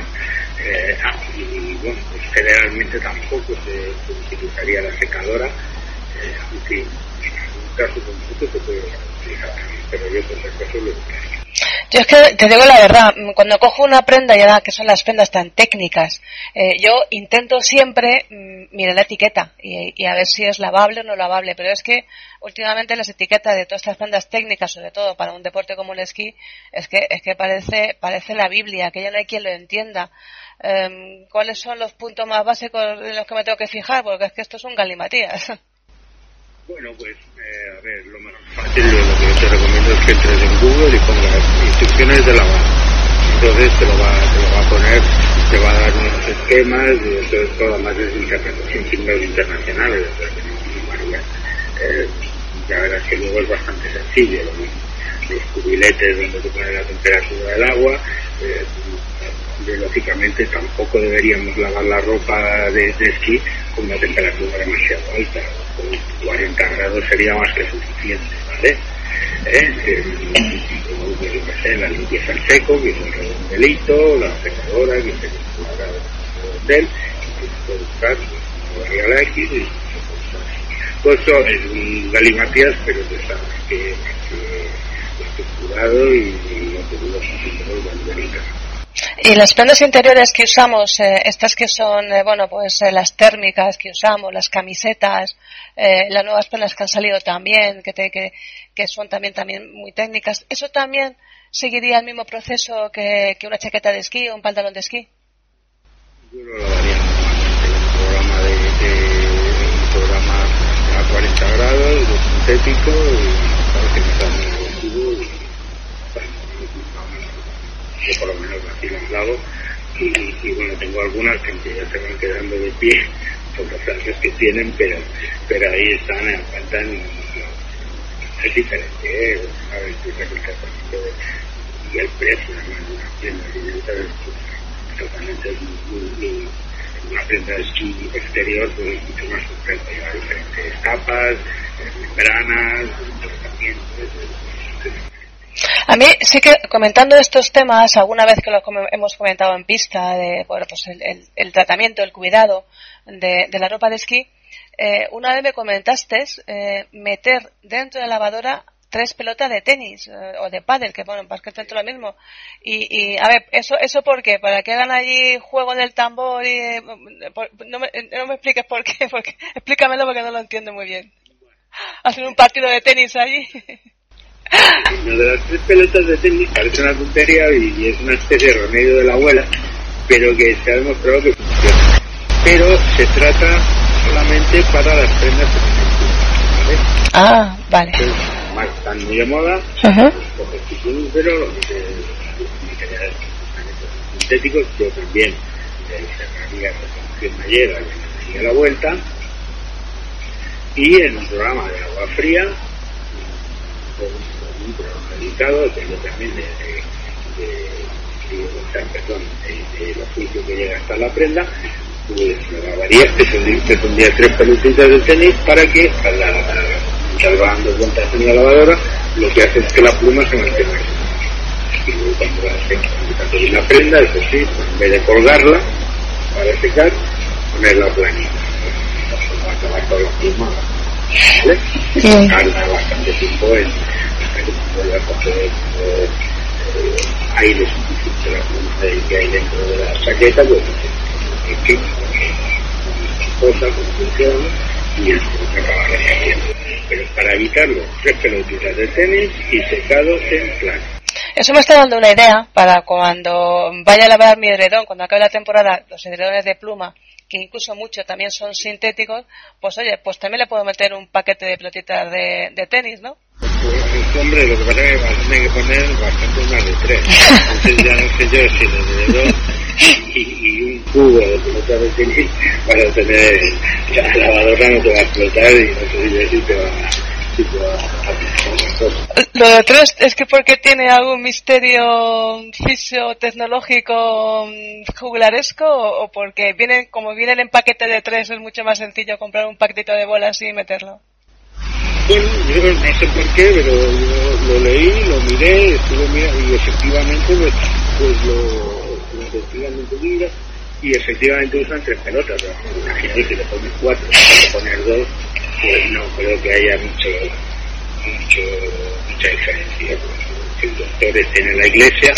eh, ah, y bueno, pues generalmente tampoco se, se utilizaría la secadora, eh, aunque en algún caso concreto se puede utilizar también, pero yo por si acaso lo. Yo es que te digo la verdad, cuando cojo una prenda, y ahora que son las prendas tan técnicas, eh, yo intento siempre mm, mirar la etiqueta y, y a ver si es lavable o no lavable, pero es que últimamente las etiquetas de todas estas prendas técnicas, sobre todo para un deporte como el esquí, es que, es que parece, parece la Biblia, que ya no hay quien lo entienda. Em, ¿Cuáles son los puntos más básicos en los que me tengo que fijar? Porque es que esto es un galimatías. *laughs* Bueno, pues, eh, a ver, lo más fácil, lo lo que te recomiendo es que entres en Google y pongas instrucciones de lavar. Entonces te lo va, te lo va a poner, te va a dar unos esquemas, y entonces todo más es interpretación signos internacionales, o sea que no varía. Eh, ya verás que luego es bastante sencillo, los, los cubiletes donde se pone la temperatura del agua, eh, y, lógicamente tampoco deberíamos lavar la ropa de, de esquí con una temperatura demasiado alta, con 40 grados sería más que suficiente, ¿vale? ¿Eh? Eh, la limpieza al seco, que es un redondelito, la secadora, que es el grado del, que se puede buscar, como varía la X, y pues eso es un galimatías, pero tú sabes que, que estructurado y, y no te digo, muy bonito. Y las prendas interiores que usamos, eh, estas que son, eh, bueno, pues eh, las térmicas que usamos, las camisetas, eh, las nuevas prendas que han salido también, que, te- que, son también, también muy técnicas, ¿eso también seguiría el mismo proceso que, una chaqueta de esquí o un pantalón de esquí? Yo lo lavaría normalmente en un programa de, de un programa a 40 grados, sintético, y que está muy agresivo, y bueno, yo por lo menos así las lavo, y, y bueno, tengo algunas que ya se van quedando de pie, por los años que tienen, pero, pero ahí están, faltan, y- es diferente, ¿eh? si es el y el precio de una tienda de totalmente es muy, una prenda de esquí exterior pues, es mucho más compleja, lleva diferentes capas, eh, membranas, tratamientos, eh, A mí sí que comentando estos temas, alguna vez que lo come- hemos comentado en pista, de bueno, pues el, tratamiento, el cuidado de, de la ropa de esquí, eh, una vez me comentaste eh, meter dentro de la lavadora tres pelotas de tenis eh, o de pádel, que bueno, en básquet dentro lo mismo. Y, y a ver, eso eso por qué, para que hagan allí juego del tambor y eh, no, me, no me expliques por qué, *laughs* porque explícamelo porque no lo entiendo muy bien. Hacer un partido de tenis allí. *laughs* Lo de las tres pelotas de tenis parece una tontería y es una especie de remedio de la abuela, pero que se ha demostrado que funciona. Pero se trata solamente para las prendas ¿vale? Ah, vale. Entonces, están muy de moda, Ajá. pues, pero los materiales sintéticos, yo también cerraría que me llega, que me la vuelta, y en un programa de agua fría, un programa dedicado, que yo también de, de, de, perdón, de, los juicios que llega hasta la prenda, pues me lavaría, te pondría tres pelotitas de tenis para que al salvan dos vueltas en la lavadora, lo que hace es que la pluma se mantenga y luego cuando la seque, la prenda, eso sí, pues en vez de colgarla para secar, ponerla planita. Va a acabar toda la pluma, ¿vale? Sí. Tarda bastante tiempo en que coger eh, eh, aire suficiente la pluma de, que hay dentro de la chaqueta, pues en fin, cosa, como funciona, y el se acaba rehaciendo. Pero para evitarlo, tres pelotitas de tenis y secados en plan. Eso me está dando una idea para cuando vaya a lavar mi edredón, cuando acabe la temporada, los edredones de pluma, que incluso muchos también son sintéticos, pues oye, pues también le puedo meter un paquete de pelotitas de, de tenis, ¿no? Hombre, lo que pasa es que vas a tener que poner bastante más de tres. Entonces ya no sé yo si el edredón y, y, un cubo de pelota de tenis para tener la lavadora no te va a explotar y no sé si te va a lo de tres es que porque tiene algún misterio fisiotecnológico jugularesco o porque viene como viene el empaquete de tres es mucho más sencillo comprar un paquetito de bolas y meterlo. Bueno, yo no sé por qué, pero lo leí, lo miré, estuve mirando y efectivamente pues, pues lo, efectivamente mira y efectivamente usan tres pelotas. Imagínate si le pones cuatro, si le pones dos, pues no creo que haya mucho, mucho mucha diferencia. Pues, los doctores tienen la iglesia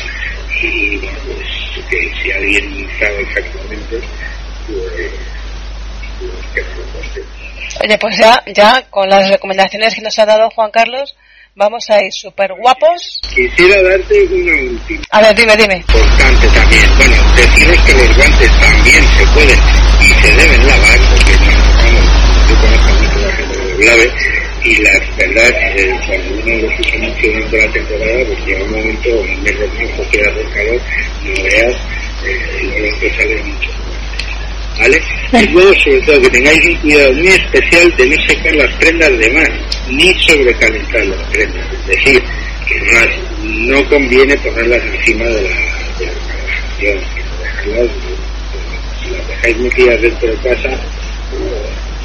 y bueno, pues que si alguien sabe exactamente, pues, pues que no lo coste. Oye, pues ya, ya con las recomendaciones que nos ha dado Juan Carlos, vamos a ir súper guapos. Quisiera darte una última. A ver, dime, dime. Importante también. Bueno, deciros que los guantes también se pueden y se deben lavar, porque yo conozco mucho la gente que los lave, y la verdad, eh, cuando uno los usa mucho durante la temporada, pues llega un momento, un mes rojo, que hace calor, no veas, eh, el olor que sale mucho. ¿Vale? Y luego, sobre todo, que tengáis un cuidado muy especial de no secar las prendas de más, ni sobrecalentar las prendas. Es decir, que no, no conviene ponerlas encima de la, de la calefacción, dejarlas, si las dejáis metidas dentro de casa, pues,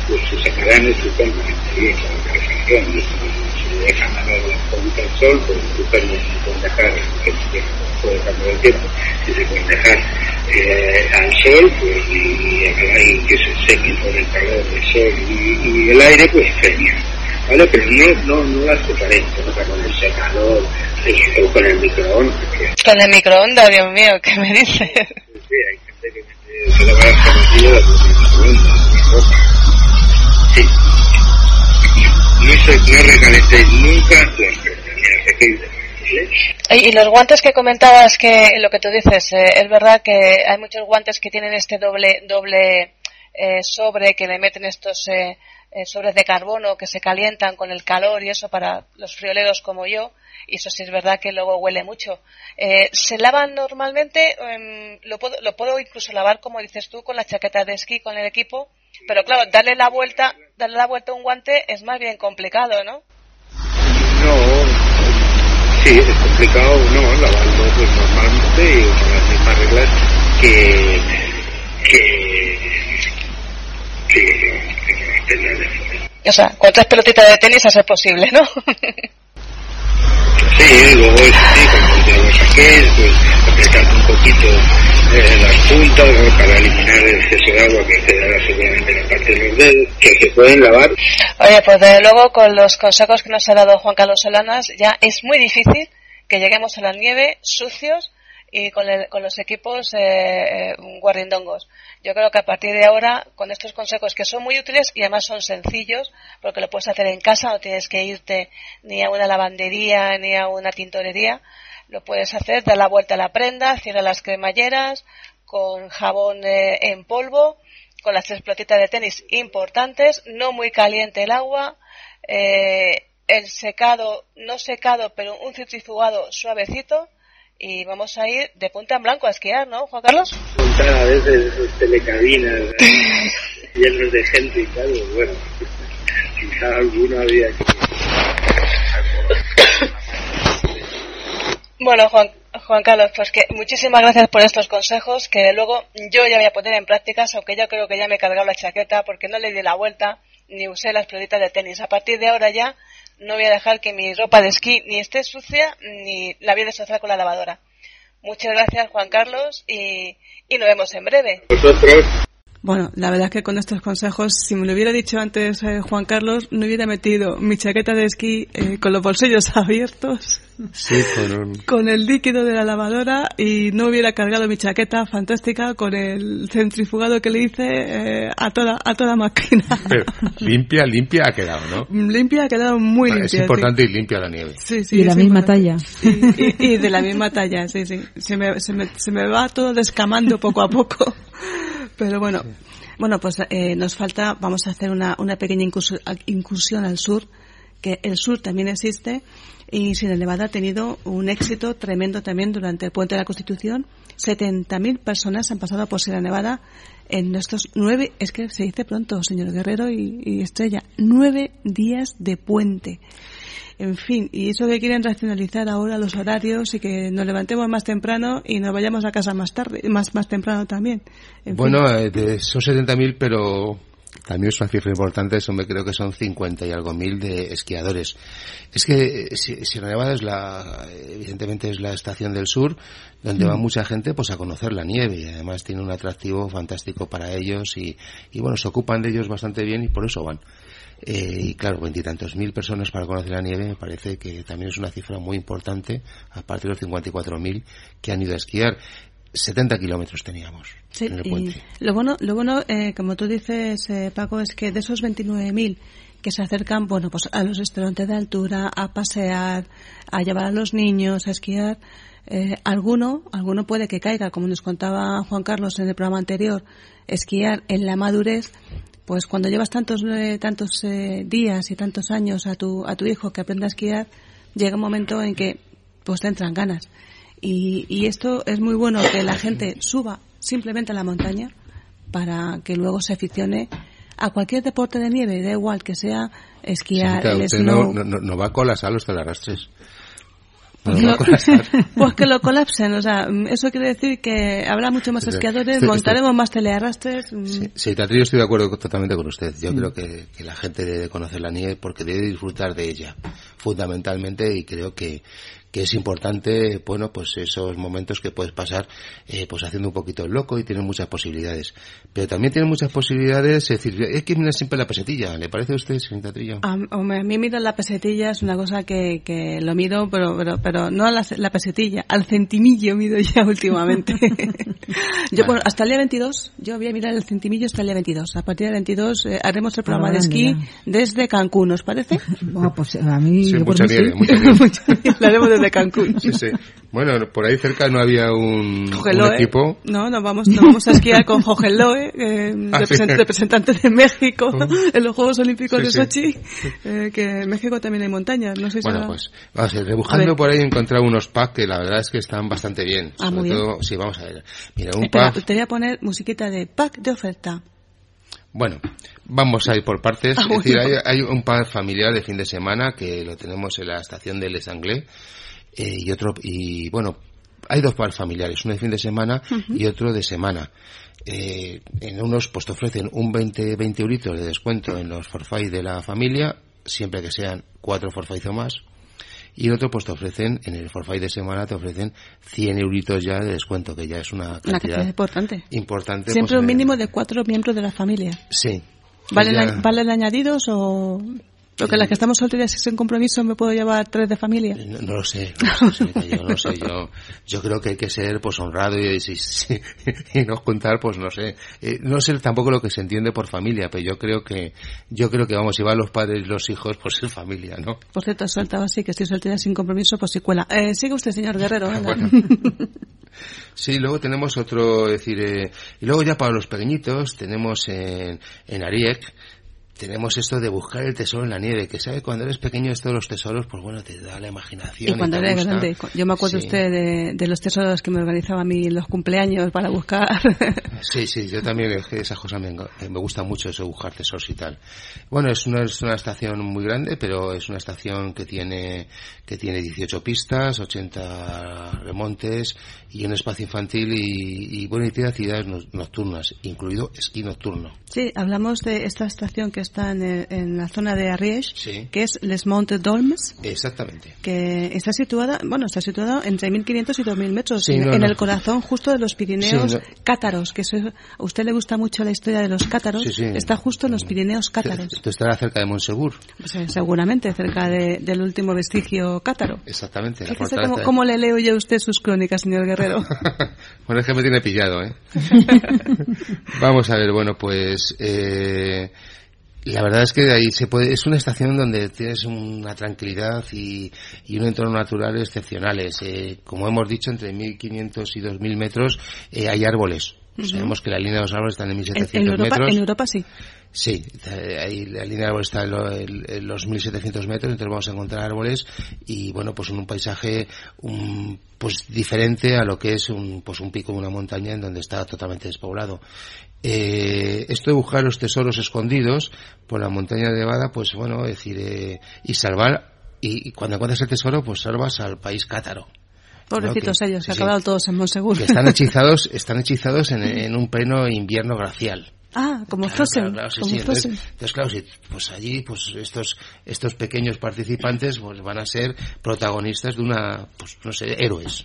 pues se secarán estupendamente bien con la calefacción. Y si dejan a la poquita al sol, pues estupendamente se pueden dejar, que puede cambiar el tiempo, si se pueden dejar eh, al sol, pues y, y que se sequen por el calor del sol y, y el aire, pues genial. ¿Vale? Pero no, no, no las no con el secador o con el microondas. Que... Con el microondas, Dios mío, ¿qué me dices? Sí, hay gente que mete, se lava las zapatillas con el microondas, Sí. No, se, no recalentéis nunca las prendas, y los guantes que comentabas, que lo que tú dices, eh, es verdad que hay muchos guantes que tienen este doble doble eh, sobre, que le meten estos eh, sobres de carbono que se calientan con el calor y eso para los frioleros como yo, y eso sí es verdad que luego huele mucho. ¿Se lavan normalmente? Em, lo, puedo, lo puedo incluso lavar, como dices tú, con la chaqueta de esquí, con el equipo, pero claro, darle la vuelta, darle la vuelta a un guante es más bien complicado, ¿no? No, sí, es complicado, no, lavarlo pues normalmente con las mismas reglas que que que, que, O sea, con tres pelotitas de tenis a ser posible, ¿no? Sí, luego eso sí, cuando ya lo pues apretando un poquito eh, las puntas para eliminar el exceso de agua que quedará seguramente en la parte de los dedos, que se pueden lavar. Oye, pues desde luego con los consejos que nos ha dado Juan Carlos Solanas, ya es muy difícil que lleguemos a la nieve sucios y con, con los equipos eh, eh, guarrindongos. Yo creo que a partir de ahora, con estos consejos que son muy útiles y además son sencillos, porque lo puedes hacer en casa, no tienes que irte ni a una lavandería ni a una tintorería, lo puedes hacer, dar la vuelta a la prenda, cierra las cremalleras, con jabón eh, en polvo, con las tres pelotitas de tenis importantes, no muy caliente el agua, eh, el secado, no secado, pero un centrifugado suavecito, y vamos a ir de punta en blanco a esquiar, ¿no, Juan Carlos? Montar a veces telecabinas *laughs* llenos de gente y tal, pues bueno, quizá alguno había que... Bueno, Juan, Juan Carlos, pues que muchísimas gracias por estos consejos que luego yo ya voy a poner en prácticas, aunque yo creo que ya me he cargado la chaqueta porque no le di la vuelta ni usé las pelotitas de tenis. A partir de ahora ya no voy a dejar que mi ropa de esquí ni esté sucia ni la voy a destrozar con la lavadora. Muchas gracias, Juan Carlos, y, y nos vemos en breve. Bueno, la verdad es que con estos consejos, si me lo hubiera dicho antes eh, Juan Carlos, no hubiera metido mi chaqueta de esquí eh, con los bolsillos *laughs* abiertos, Sí, con, con el líquido de la lavadora y no hubiera cargado mi chaqueta fantástica con el centrifugado que le hice eh, a toda a toda máquina. Pero limpia, limpia ha quedado, ¿no? limpia ha quedado muy Vale, limpia. es importante ir limpia la nieve. Sí, sí, y de la es misma importante. talla. Y, y de la misma talla, sí, sí. Se me, se me, se me va todo descamando poco a poco. Pero bueno, bueno, pues eh, nos falta, vamos a hacer una, una pequeña incursión, incursión al sur, que el sur también existe y Sierra Nevada ha tenido un éxito tremendo también durante el Puente de la Constitución. 70.000 personas han pasado por Sierra Nevada en estos nueve, es que se dice pronto, señor Guerrero y, y Estrella, nueve días de puente. En fin, y eso que quieren racionalizar ahora los horarios y que nos levantemos más temprano y nos vayamos a casa más tarde, más, más temprano también. En fin. Bueno, eh, de- son 70.000, pero también es una cifra importante, eso me creo que son 50 y algo mil de esquiadores. Es que eh, Si- Sierra Nevada es la, evidentemente es la estación del sur, donde va mucha gente pues a conocer la nieve y además tiene un atractivo fantástico para ellos y, y bueno, se ocupan de ellos bastante bien y por eso van. Eh, y claro, veintitantos mil personas para conocer la nieve me parece que también es una cifra muy importante, aparte de los 54.000 que han ido a esquiar. 70 kilómetros teníamos Sí, en el y puente. lo bueno, lo bueno eh, como tú dices, eh, Paco, es que de esos 29.000 que se acercan, bueno, pues a los restaurantes de altura, a pasear, a llevar a los niños, a esquiar, eh, alguno, alguno puede que caiga, como nos contaba Juan Carlos en el programa anterior, esquiar en la madurez, pues cuando llevas tantos eh, tantos eh, días y tantos años a tu a tu hijo que aprenda a esquiar, llega un momento en que pues te entran ganas. Y, y esto es muy bueno que la gente suba simplemente a la montaña para que luego se aficione a cualquier deporte de nieve, da igual que sea esquiar, Señorita, el usted snow. no, no, no va a colapsar los telarrastres. No Pues va no- *laughs* pues que lo colapsen, o sea, mm, eso quiere decir que habrá mucho más esquiadores, Estoy- montaremos más telearrastres. mm, Sí, sí, yo estoy de acuerdo totalmente con usted. Yo creo que, que la gente debe conocer la nieve porque debe disfrutar de ella, fundamentalmente, y creo que, que es importante, bueno, pues esos momentos que puedes pasar, eh, pues haciendo un poquito el loco y tienes muchas posibilidades. Pero también tiene muchas posibilidades, es decir, es que mira siempre la pesetilla, ¿le parece a usted, señorita Trillo? A, mí mirar la pesetilla es una cosa que, que lo miro, pero, pero, pero no a la, la pesetilla, al centimillo mido ya *laughs* últimamente. yo, bueno, hasta el día 22, yo voy a mirar el centimillo hasta el día 22. A partir del 22 eh, haremos el programa de esquí desde Cancún, ¿os parece? *laughs* Bueno, pues a mí, Sí, yo mucha nieve, sí. mucha nieve. *laughs* Lo haremos desde Cancún. Sí, sí. Bueno, por ahí cerca no había un, un Jogeloe. equipo. No, nos vamos, nos vamos a esquiar con Jogeloe, eh, Ah, represent- sí. representante de México en los Juegos Olímpicos Sí, de. Sochi, eh, que en México también hay montañas, no sé si Bueno, pues vamos a A rebujando por ahí he encontrado unos packs que la verdad es que están bastante bien. Ah, Sobre muy bien. todo, sí, vamos a ver. Mira, un Espera, pack, te voy a poner musiquita de pack de oferta. bueno, vamos a ir por partes. Ah, es decir, hay, un pack familiar de fin de semana que lo tenemos en la estación de Les Anglais eh, y otro, y bueno, hay dos packs familiares, uno de fin de semana y otro de semana. Eh, en unos pues te ofrecen un 20, 20 euritos de descuento en los forfait de la familia, siempre que sean cuatro forfait o más. Y el otro pues te ofrecen, en el forfait de semana te ofrecen 100 euritos ya de descuento, que ya es una Una cantidad cantidad importante. importante. Siempre pues, un en- mínimo de cuatro miembros de la familia. Sí. ¿Valen, Ya- ¿Valen añadidos o...? Porque las que estamos solteras y sin compromiso me puedo llevar tres de familia. No, no lo sé, no, sé, yo no sé, yo, yo creo que hay que ser pues honrado y, y, *laughs* y no contar, pues no sé, eh, no sé tampoco lo que se entiende por familia, pero yo creo que, yo creo que vamos, si van los padres y los hijos, pues es familia, ¿no? Por cierto, soltado así que estoy soltera sin compromiso, pues si cuela. Eh, sigue usted, señor Guerrero. *laughs* Sí, luego tenemos otro, es decir, eh, y luego ya para los pequeñitos tenemos en, en Ariek, tenemos esto de buscar el tesoro en la nieve, que sabe cuando eres pequeño esto de los tesoros, pues bueno, te da la imaginación. Y cuando eres grande, yo me acuerdo Sí. usted de, de los tesoros que me organizaba a mí en los cumpleaños para buscar. *laughs* Sí, sí, yo también, es que esas cosas me, eh, me gusta mucho eso, buscar tesoros y tal. Bueno, es una, es una estación muy grande, pero es una estación que tiene, que tiene 18 pistas, 80 remontes y un espacio infantil y, y bueno, y tiene actividades no- nocturnas, incluido esquí nocturno. sí, hablamos de esta estación que está en, el- en la zona de Ariège, Sí. que es Les Monts Dolmes. Exactamente. que está situada, bueno, está situada entre 1500 y 2000 metros, Sí, en, no, en no. el corazón justo de los Pirineos Sí, no. cátaros, que eso- a usted le gusta mucho la historia de los cátaros, está justo en los Pirineos cátaros, Esto estará cerca de Monsegur. Pues, eh, seguramente cerca de- del último vestigio cátaro. Exactamente. Fíjese cómo, cómo le leo yo a usted sus crónicas, señor Guerrero. *laughs* bueno, es que me tiene pillado, ¿eh? *laughs* Vamos a ver, bueno, pues eh, la verdad es que ahí se puede, es una estación donde tienes una tranquilidad y, y un entorno natural excepcionales. Eh, como hemos dicho, entre 1500 y 2000 metros eh, hay árboles. Sabemos que la línea de los árboles está en En, 1700 en Europa, metros. en Europa sí. Sí, eh, ahí la línea de árbol está en, lo- en los 1700 metros, entonces vamos a encontrar árboles y bueno, pues en un paisaje un, pues diferente a lo que es un, pues un pico de una montaña en donde está totalmente despoblado. Eh, esto de buscar los tesoros escondidos por la montaña nevada, pues bueno, es decir, eh, y salvar, y, y cuando encuentras el tesoro, pues salvas al país cátaro. Pobrecitos que- ellos, que sí. acabaron todos en Monsegur. Que están *laughs* hechizados, están hechizados en, en un pleno invierno glacial. ah, como Claro, Frozen, claro, claro, sí, como sí. Entonces, claro, sí, pues allí, pues estos, estos pequeños participantes, pues van a ser protagonistas de una, pues no sé, héroes.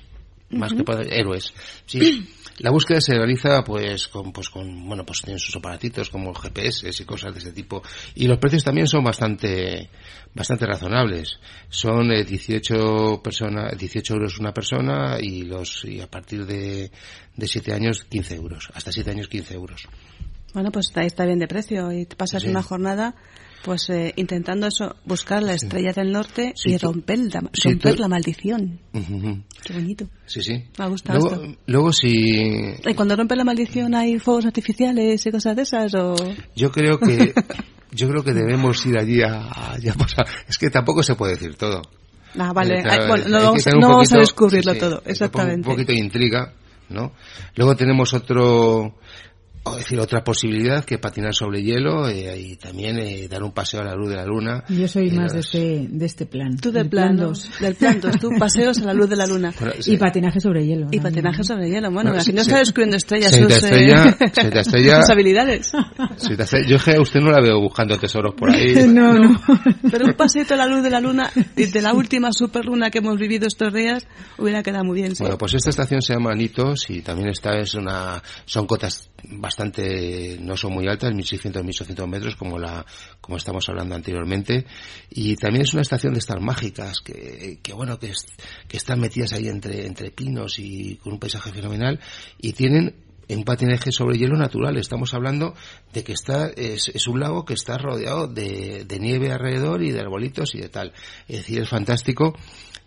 Más que héroes. Sí. *clears throat* La búsqueda se realiza, pues, con, pues, con, bueno, pues tienen sus aparatitos como GPS y cosas de ese tipo. Y los precios también son bastante, bastante razonables. Son eh, 18 personas, 18 euros una persona y los, y a partir de, de 7 años 15 euros. Hasta 7 años 15 euros. Bueno, pues está, está bien de precio y te pasas Sí. una jornada pues eh, intentando eso, buscar la estrella del norte Sí, y romper, la, sí, romper tú- la maldición. Ujú, ujú. Qué bonito. Sí, sí. Me ha gustado Luego, esto. luego si ¿Y cuando rompe la maldición hay fuegos artificiales y cosas de esas o...? yo creo que *laughs* yo creo que debemos ir allí a, a- pasar. Es que tampoco se puede decir todo. Ah, vale. Eh, claro, bueno, no vamos, no vamos a poquito- descubrirlo sí, sí, todo, exactamente. Un poquito de intriga, ¿no? Luego tenemos otro o decir otra posibilidad que patinar sobre hielo eh, y también eh, dar un paseo a la luz de la luna. Yo soy Eh, más de este, de este plan. Tú del El plan dos. dos. Del plan dos. Tú *laughs* paseos a la luz de la luna. Bueno, sí. Y patinaje sobre hielo. Y también. patinaje sobre hielo. Bueno, Bueno, se- no está descubriendo estrellas se sus, te eh, estrella- se te *laughs* estrella- sus habilidades. Te hace- yo es que a usted no la veo buscando tesoros por ahí. *laughs* No, no. Pero un paseito a la luz de la luna, y de la última superluna que hemos vivido estos días, hubiera quedado muy bien. sí. Bueno, pues esta estación se llama Nitos y también esta es una, son cotas bastante, no son muy altas, 1600, 1800 metros como la, como estamos hablando anteriormente. Y también es una estación de estas mágicas que, que bueno, que, es- que están metidas ahí entre, entre pinos y con un paisaje fenomenal y tienen un patinaje sobre hielo natural. Estamos hablando de que está, es, es un lago que está rodeado de, de nieve alrededor y de arbolitos y de tal. Es decir, es fantástico.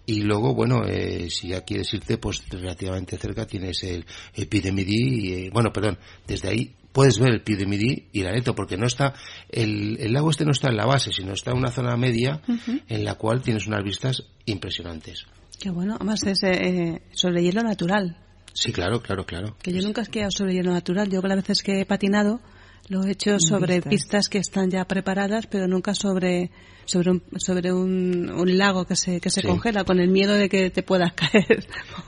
Y luego, bueno, eh, si ya quieres irte, pues relativamente cerca tienes el, el Pied de Midi, y, eh, bueno, perdón, desde ahí puedes ver el Pied de Midi y la Neto, porque no está, el, el lago este no está en la base, sino está en una zona media en la cual tienes unas vistas impresionantes. Qué bueno. Además es eh, sobre hielo natural. Sí, claro, claro, claro. Que yo nunca he esquiado sobre hielo natural. Yo las veces que he patinado lo he hecho sobre pistas. pistas. que están ya preparadas, pero nunca sobre sobre un, sobre un, un lago que se que se Sí. congela con el miedo de que te puedas *laughs* caer.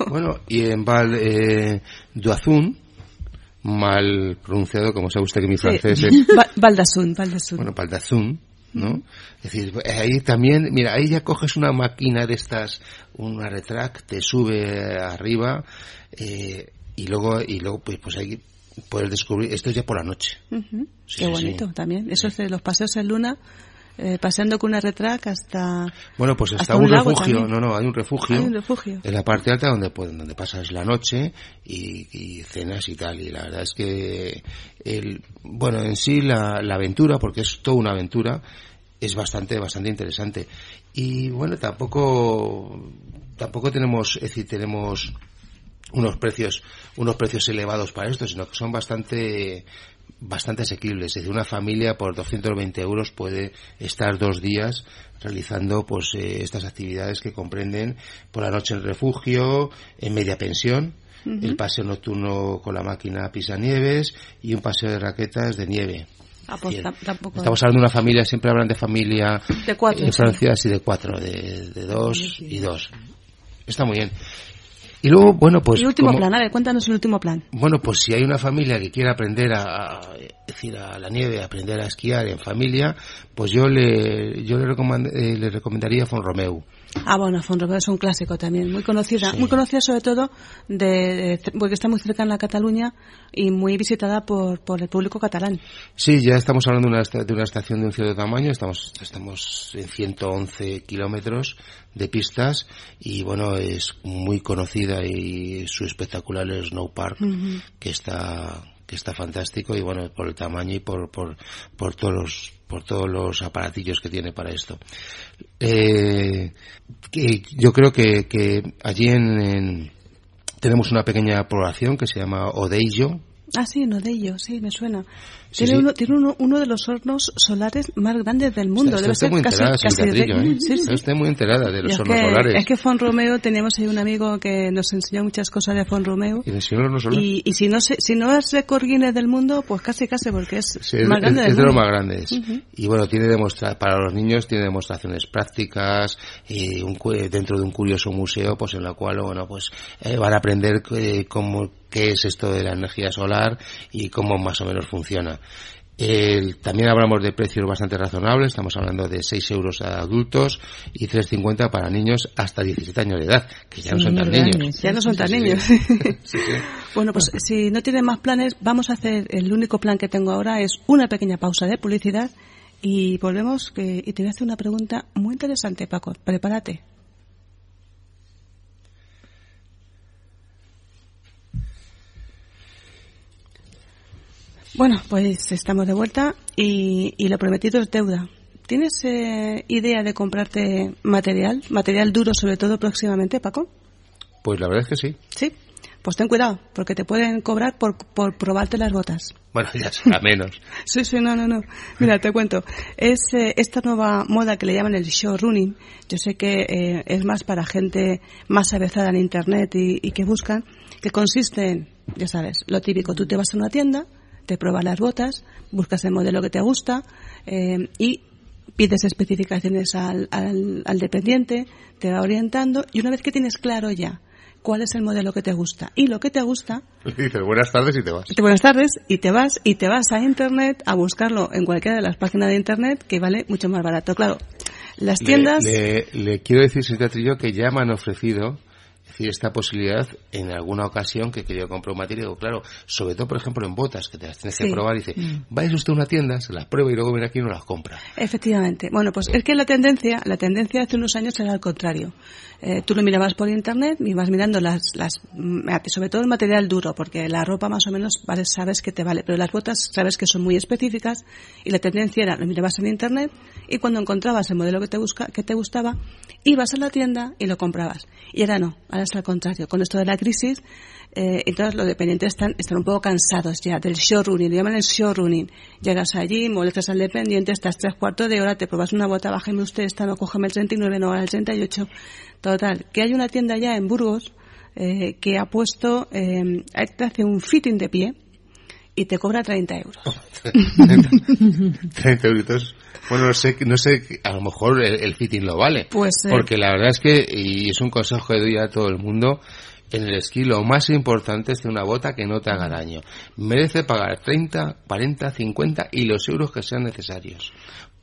Bueno, y en Val eh, d'Oazun, mal pronunciado, como sabe usted que mi francés Sí. es, *laughs* Ba- Baldasun, Baldasun. bueno, Val d'Azun, ¿no? Es decir, ahí también, mira, ahí ya coges una máquina de estas, una retract, te sube arriba, eh, y luego, y luego, pues, pues ahí puedes descubrir, esto es ya por la noche. Sí, Qué bonito sí. también. Eso es de los paseos en luna. eh, paseando con una retrac hasta. Bueno, pues está hasta un, refugio, también. no, no, hay un refugio. Hay un refugio. En la parte alta donde, pueden- donde pasas la noche y, y cenas y tal. Y la verdad es que, el, bueno, en sí la, la aventura, porque es toda una aventura, es bastante, bastante interesante. Y bueno, tampoco, tampoco tenemos, es decir, tenemos unos precios, unos precios elevados para esto, sino que son bastante, bastante asequibles. Es decir, una familia por 220 euros puede estar dos días realizando pues eh, estas actividades que comprenden por la noche en refugio, en media pensión, el paseo nocturno con la máquina pisanieves y un paseo de raquetas de nieve. Ah, pues tampoco. Estamos hablando de una familia, siempre hablan de familia De cuatro, en sí. Francia, así de cuatro, de, de dos y dos. Está muy bien. Y luego, bueno, pues... el último como- plan, a ver, cuéntanos el último plan. bueno, pues si hay una familia que quiere aprender a, a- decir, a la nieve, aprender a esquiar en familia, pues yo le, yo le, recomend- eh, le recomendaría Fonromeu. Ah, bueno, Fonromeo es un clásico también, muy conocida, Sí. muy conocida sobre todo de, de- porque está muy cercana a Cataluña y muy visitada por, por el público catalán. Sí, ya estamos hablando de una, de una estación de un cierto tamaño, estamos, estamos en 111 kilómetros de pistas y bueno, es muy conocida y su espectacular es Snow Park, que está, que está fantástico y bueno, por el tamaño y por, por, por todos los, por todos los aparatillos que tiene para esto. Eh, que yo creo que, allí en, en- tenemos una pequeña población que se llama Odeillo, Ah, sí, uno de ellos, sí, me suena. Sí, tiene sí. Uno, tiene uno, uno de los hornos solares más grandes del mundo. Debe ser muy casi, enterada, casi ¿eh? Sí, usted muy enterada de los es, hornos que, solares. es que Fon Romeo, teníamos ahí un amigo que nos enseñó muchas cosas de Fon Romeo. Y. Y, y si no se, si no es récord Guinness del mundo, pues casi casi, porque es más grande es- del es de los más grandes. Y bueno, tiene demostra para los niños tiene demostraciones prácticas y un, dentro de un curioso museo, pues en la cual, bueno, pues eh, van a aprender eh, cómo, qué es esto de la energía solar y cómo más o menos funciona. El- también hablamos de precios bastante razonables, estamos hablando de 6 euros a adultos y 3,50 para niños hasta 17 años de edad, que ya no son tan niños. Ya no son tan Sí, sí. niños. Sí, sí. Bueno, pues si no tienen más planes, vamos a hacer, el único plan que tengo ahora es una pequeña pausa de publicidad y volvemos que, y te voy a hacer una pregunta muy interesante, Paco. Prepárate. Bueno, pues estamos de vuelta y, y lo prometido es deuda. ¿Tienes eh, idea de comprarte material, material duro sobre todo próximamente, Paco? Pues la verdad es que sí. Sí. Pues ten cuidado, porque te pueden cobrar por, por probarte las botas. Bueno, ya será menos. *laughs* Sí, sí, no, no, no. Mira, te cuento. Es eh, esta nueva moda que le llaman el show running. Yo sé que eh, es más para gente más avezada en Internet y, y que buscan, que consiste en, ya sabes, lo típico. Tú te vas a una tienda, te pruebas las botas, buscas el modelo que te gusta eh, y pides especificaciones al, al, al dependiente, te va orientando y una vez que tienes claro ya cuál es el modelo que te gusta y lo que te gusta, *laughs* Le dices buenas tardes y te vas. te buenas tardes y te vas y te vas a internet a buscarlo en cualquiera de las páginas de internet que vale mucho más barato. Claro, las Le- tiendas Le, le quiero decir, señor Trillo, que ya me han ofrecido esta posibilidad en alguna ocasión que querido comprar un material. Claro, sobre todo, por ejemplo, en botas, que te las tienes Sí. que probar y dice, vaya usted a una tienda, se las prueba y luego viene aquí y no las compra. Efectivamente. Bueno, pues es que la tendencia, la tendencia hace unos años era al contrario. Eh, tú lo mirabas por internet y vas mirando las, las, mm, sobre todo el material duro, porque la ropa más o menos vale, sabes que te vale, pero las botas sabes que son muy específicas y la tendencia era lo mirabas en internet y cuando encontrabas el modelo que te busca, que te gustaba, ibas a la tienda y lo comprabas. Y ahora no, ahora al contrario. Con esto de la crisis, eh, entonces los dependientes están, están un poco cansados ya del showrunning, le llaman el showrunning. Llegas allí, molestas al dependiente, estás tres cuartos de hora, te pruebas una bota, bájeme usted esta, no cógeme el 39, no el 38. Total, que hay una tienda ya en Burgos eh, que ha puesto, eh, hace un fitting de pie y te cobra 30 euros. *laughs* 30 euritos. Bueno, no sé, no sé, a lo mejor el, el fitting lo vale. Pues, eh, Porque la verdad es que, y es un consejo que doy a todo el mundo, en el esquí lo más importante es tener una bota que no te haga daño. Merece pagar 30, 40, 50 y los euros que sean necesarios.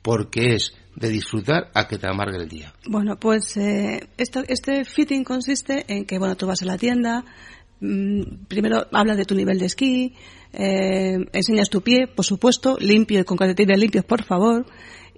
Porque es de disfrutar a que te amargue el día. Bueno, pues eh, esto, este fitting consiste en que, bueno, tú vas a la tienda, mm, primero hablas de tu nivel de esquí, eh, enseñas tu pie, por supuesto, limpio con calcetines limpios, por favor,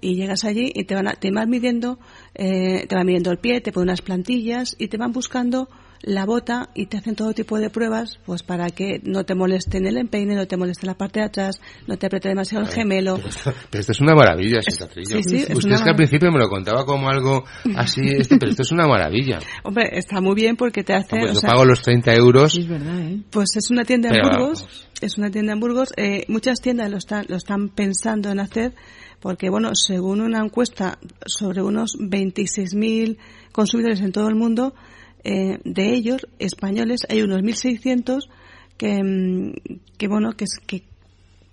y llegas allí y te van, a, te van midiendo, eh, te van midiendo el pie, te ponen unas plantillas y te van buscando la bota y te hacen todo tipo de pruebas pues para que no te moleste en el empeine, no te moleste la parte de atrás, no te apriete demasiado el gemelo. Pero esto, es una maravilla, Sensatrillo. Sí, sí, es Usted una es que al principio me lo contaba como algo así, esto, pero esto es una maravilla. Hombre, está muy bien porque te hace... Pues yo sea, pago los 30 euros. Sí, es verdad, ¿eh? Pues es una tienda en Pero Burgos, vamos. es una tienda en Burgos. Eh, muchas tiendas lo están, lo están pensando en hacer porque, bueno, según una encuesta sobre unos 26.000 consumidores en todo el mundo, eh, de ellos, españoles, hay unos 1.600 que, mm, que, bueno, que,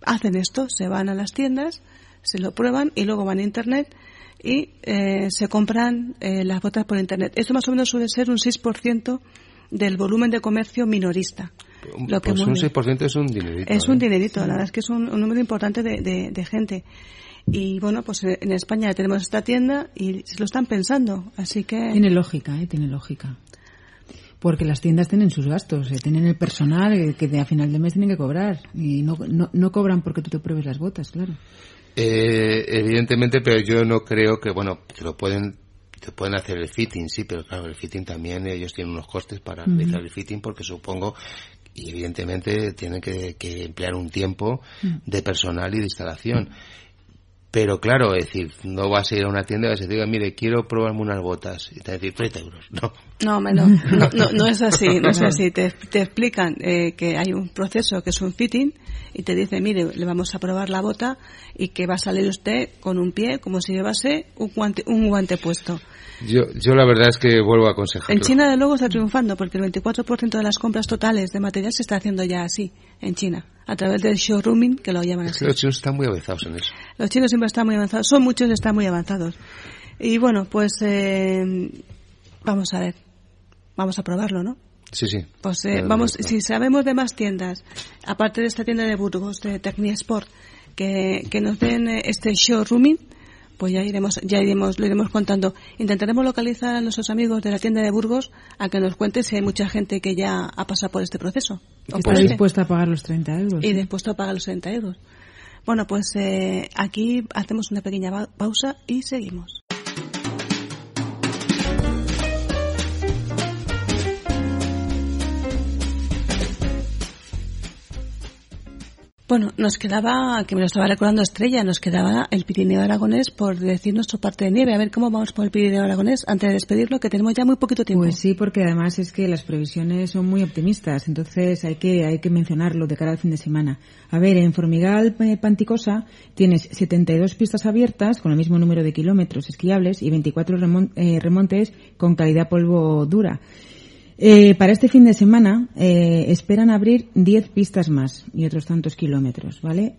hacen esto, se van a las tiendas, se lo prueban y luego van a Internet y eh, se compran eh, las botas por Internet. Esto más o menos suele ser un 6% del volumen de comercio minorista. Lo que Pues un mueve. 6% es un dinerito. Es ¿eh? un dinerito, la verdad es que es un, un número importante de, de- de gente. Y bueno, pues eh, en España tenemos esta tienda y se lo están pensando, así que... Tiene lógica, ¿eh? Tiene lógica. Porque las tiendas tienen sus gastos, eh, tienen el personal eh, que a final de mes tienen que cobrar. Y no, no, no cobran porque tú te pruebes las botas, claro. Eh, evidentemente, pero yo no creo que, bueno, te lo pueden, te pueden hacer el fitting, sí, pero claro, el fitting también, ellos tienen unos costes para realizar el fitting porque supongo, y evidentemente tienen que, que emplear un tiempo de personal y de instalación. Pero claro, es decir, no vas a ir a una tienda y vas a decir, "Oiga, mire, quiero probarme unas botas. Y te va a decir, 30 euros. No. No, no, no, no, es así, no es así. Te, te explican eh, que hay un proceso que es un fitting y te dicen, mire, le vamos a probar la bota y que va a salir usted con un pie como si llevase un guante, un guante puesto. Yo, yo la verdad es que vuelvo a aconsejarlo. En China, de luego, está triunfando porque el 24% de las compras totales de material se está haciendo ya así, en China, a través del showrooming, que lo llaman Es así. que los chinos están muy avanzados en eso. Los chinos siempre están muy avanzados, son muchos y están muy avanzados. Y bueno, pues eh, vamos a ver, vamos a probarlo, ¿no? Sí, sí. Pues eh, vamos, si sabemos de más tiendas, aparte de esta tienda de Burgos, de Technisport, que, que nos den eh, este showrooming, pues ya iremos, ya iremos, lo iremos contando. Intentaremos localizar a nuestros amigos de la tienda de Burgos a que nos cuenten si hay mucha gente que ya ha pasado por este proceso. O está dispuesta a pagar los 30 euros. y dispuesto a pagar los 60 euros. Bueno, pues eh, aquí hacemos una pequeña pa- pausa y seguimos. Bueno, nos quedaba, que me lo estaba recordando Estrella, nos quedaba el Pirineo Aragonés por decir nuestra parte de nieve. A ver cómo vamos por el Pirineo Aragonés antes de despedirlo, que tenemos ya muy poquito tiempo. Pues sí, porque además es que las previsiones son muy optimistas, entonces hay que hay que mencionarlo de cara al fin de semana. A ver, en Formigal eh, Panticosa tienes 72 pistas abiertas con el mismo número de kilómetros esquiables y 24 remon- eh, remontes con calidad polvo dura. Eh, para este fin de semana eh, esperan abrir 10 pistas más y otros tantos kilómetros, ¿vale?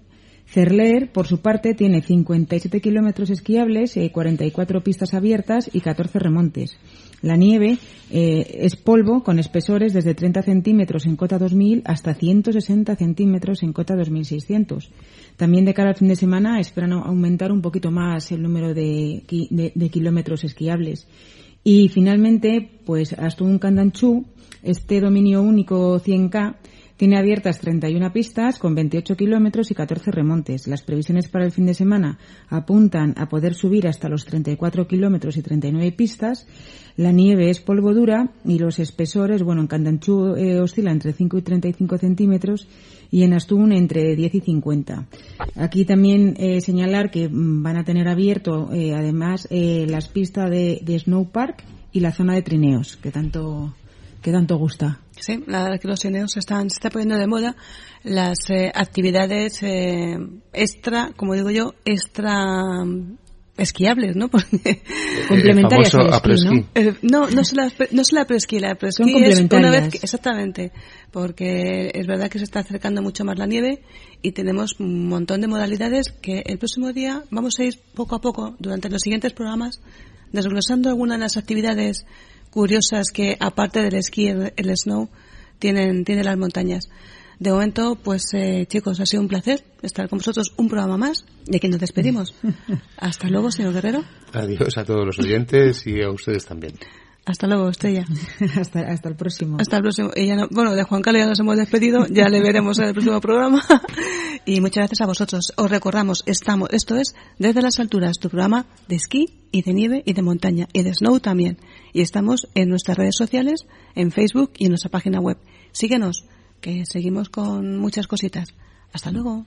Cerler, por su parte, tiene 57 kilómetros esquiables, eh, 44 pistas abiertas y 14 remontes. La nieve eh, es polvo con espesores desde 30 centímetros en cota 2000 hasta 160 centímetros en cota 2600. También de cara al fin de semana esperan aumentar un poquito más el número de, ki- de- de kilómetros esquiables. Y finalmente, pues Astun Candanchú, este dominio único 100K, tiene abiertas 31 pistas con 28 kilómetros y 14 remontes. Las previsiones para el fin de semana apuntan a poder subir hasta los 34 kilómetros y 39 pistas. La nieve es polvo dura y los espesores, bueno, en Candanchú eh, oscila entre 5 y 35 centímetros y en Astún entre 10 y 50. Aquí también eh, señalar que mm, van a tener abierto eh, además eh, las pistas de, de Snow Park y la zona de trineos, que tanto, que tanto gusta. Sí, la verdad que los cineos están, se está poniendo de moda las eh, actividades eh, extra, como digo yo, extra mm, esquiables, ¿no? *laughs* Porque Complementarias el al famoso esquí, ¿no? eh, no, no se la, no se la presquí, la presquí Son es una vez complementarias. que, exactamente, porque es verdad que se está acercando mucho más la nieve y tenemos un montón de modalidades que el próximo día vamos a ir poco a poco durante los siguientes programas desglosando algunas de las actividades curiosas que aparte del esquí, el, el snow, tienen, tienen las montañas. De momento, pues eh, chicos, ha sido un placer estar con vosotros un programa más y aquí nos despedimos. *laughs* Hasta luego, señor Guerrero. Adiós a todos los oyentes y a ustedes también. Hasta luego, Estrella. *laughs* hasta, el próximo. Hasta el próximo. y ya no- bueno, de Juan Carlos ya nos hemos despedido, ya le veremos en el próximo programa. *laughs* Y muchas gracias a vosotros. Os recordamos, estamos, esto es Desde las Alturas, tu programa de esquí y de nieve y de montaña y de snow también. Y estamos en nuestras redes sociales, en Facebook y en nuestra página web. Síguenos, que seguimos con muchas cositas. Hasta luego.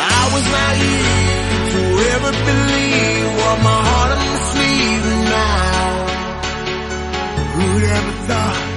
I was now. Who'd ever thought?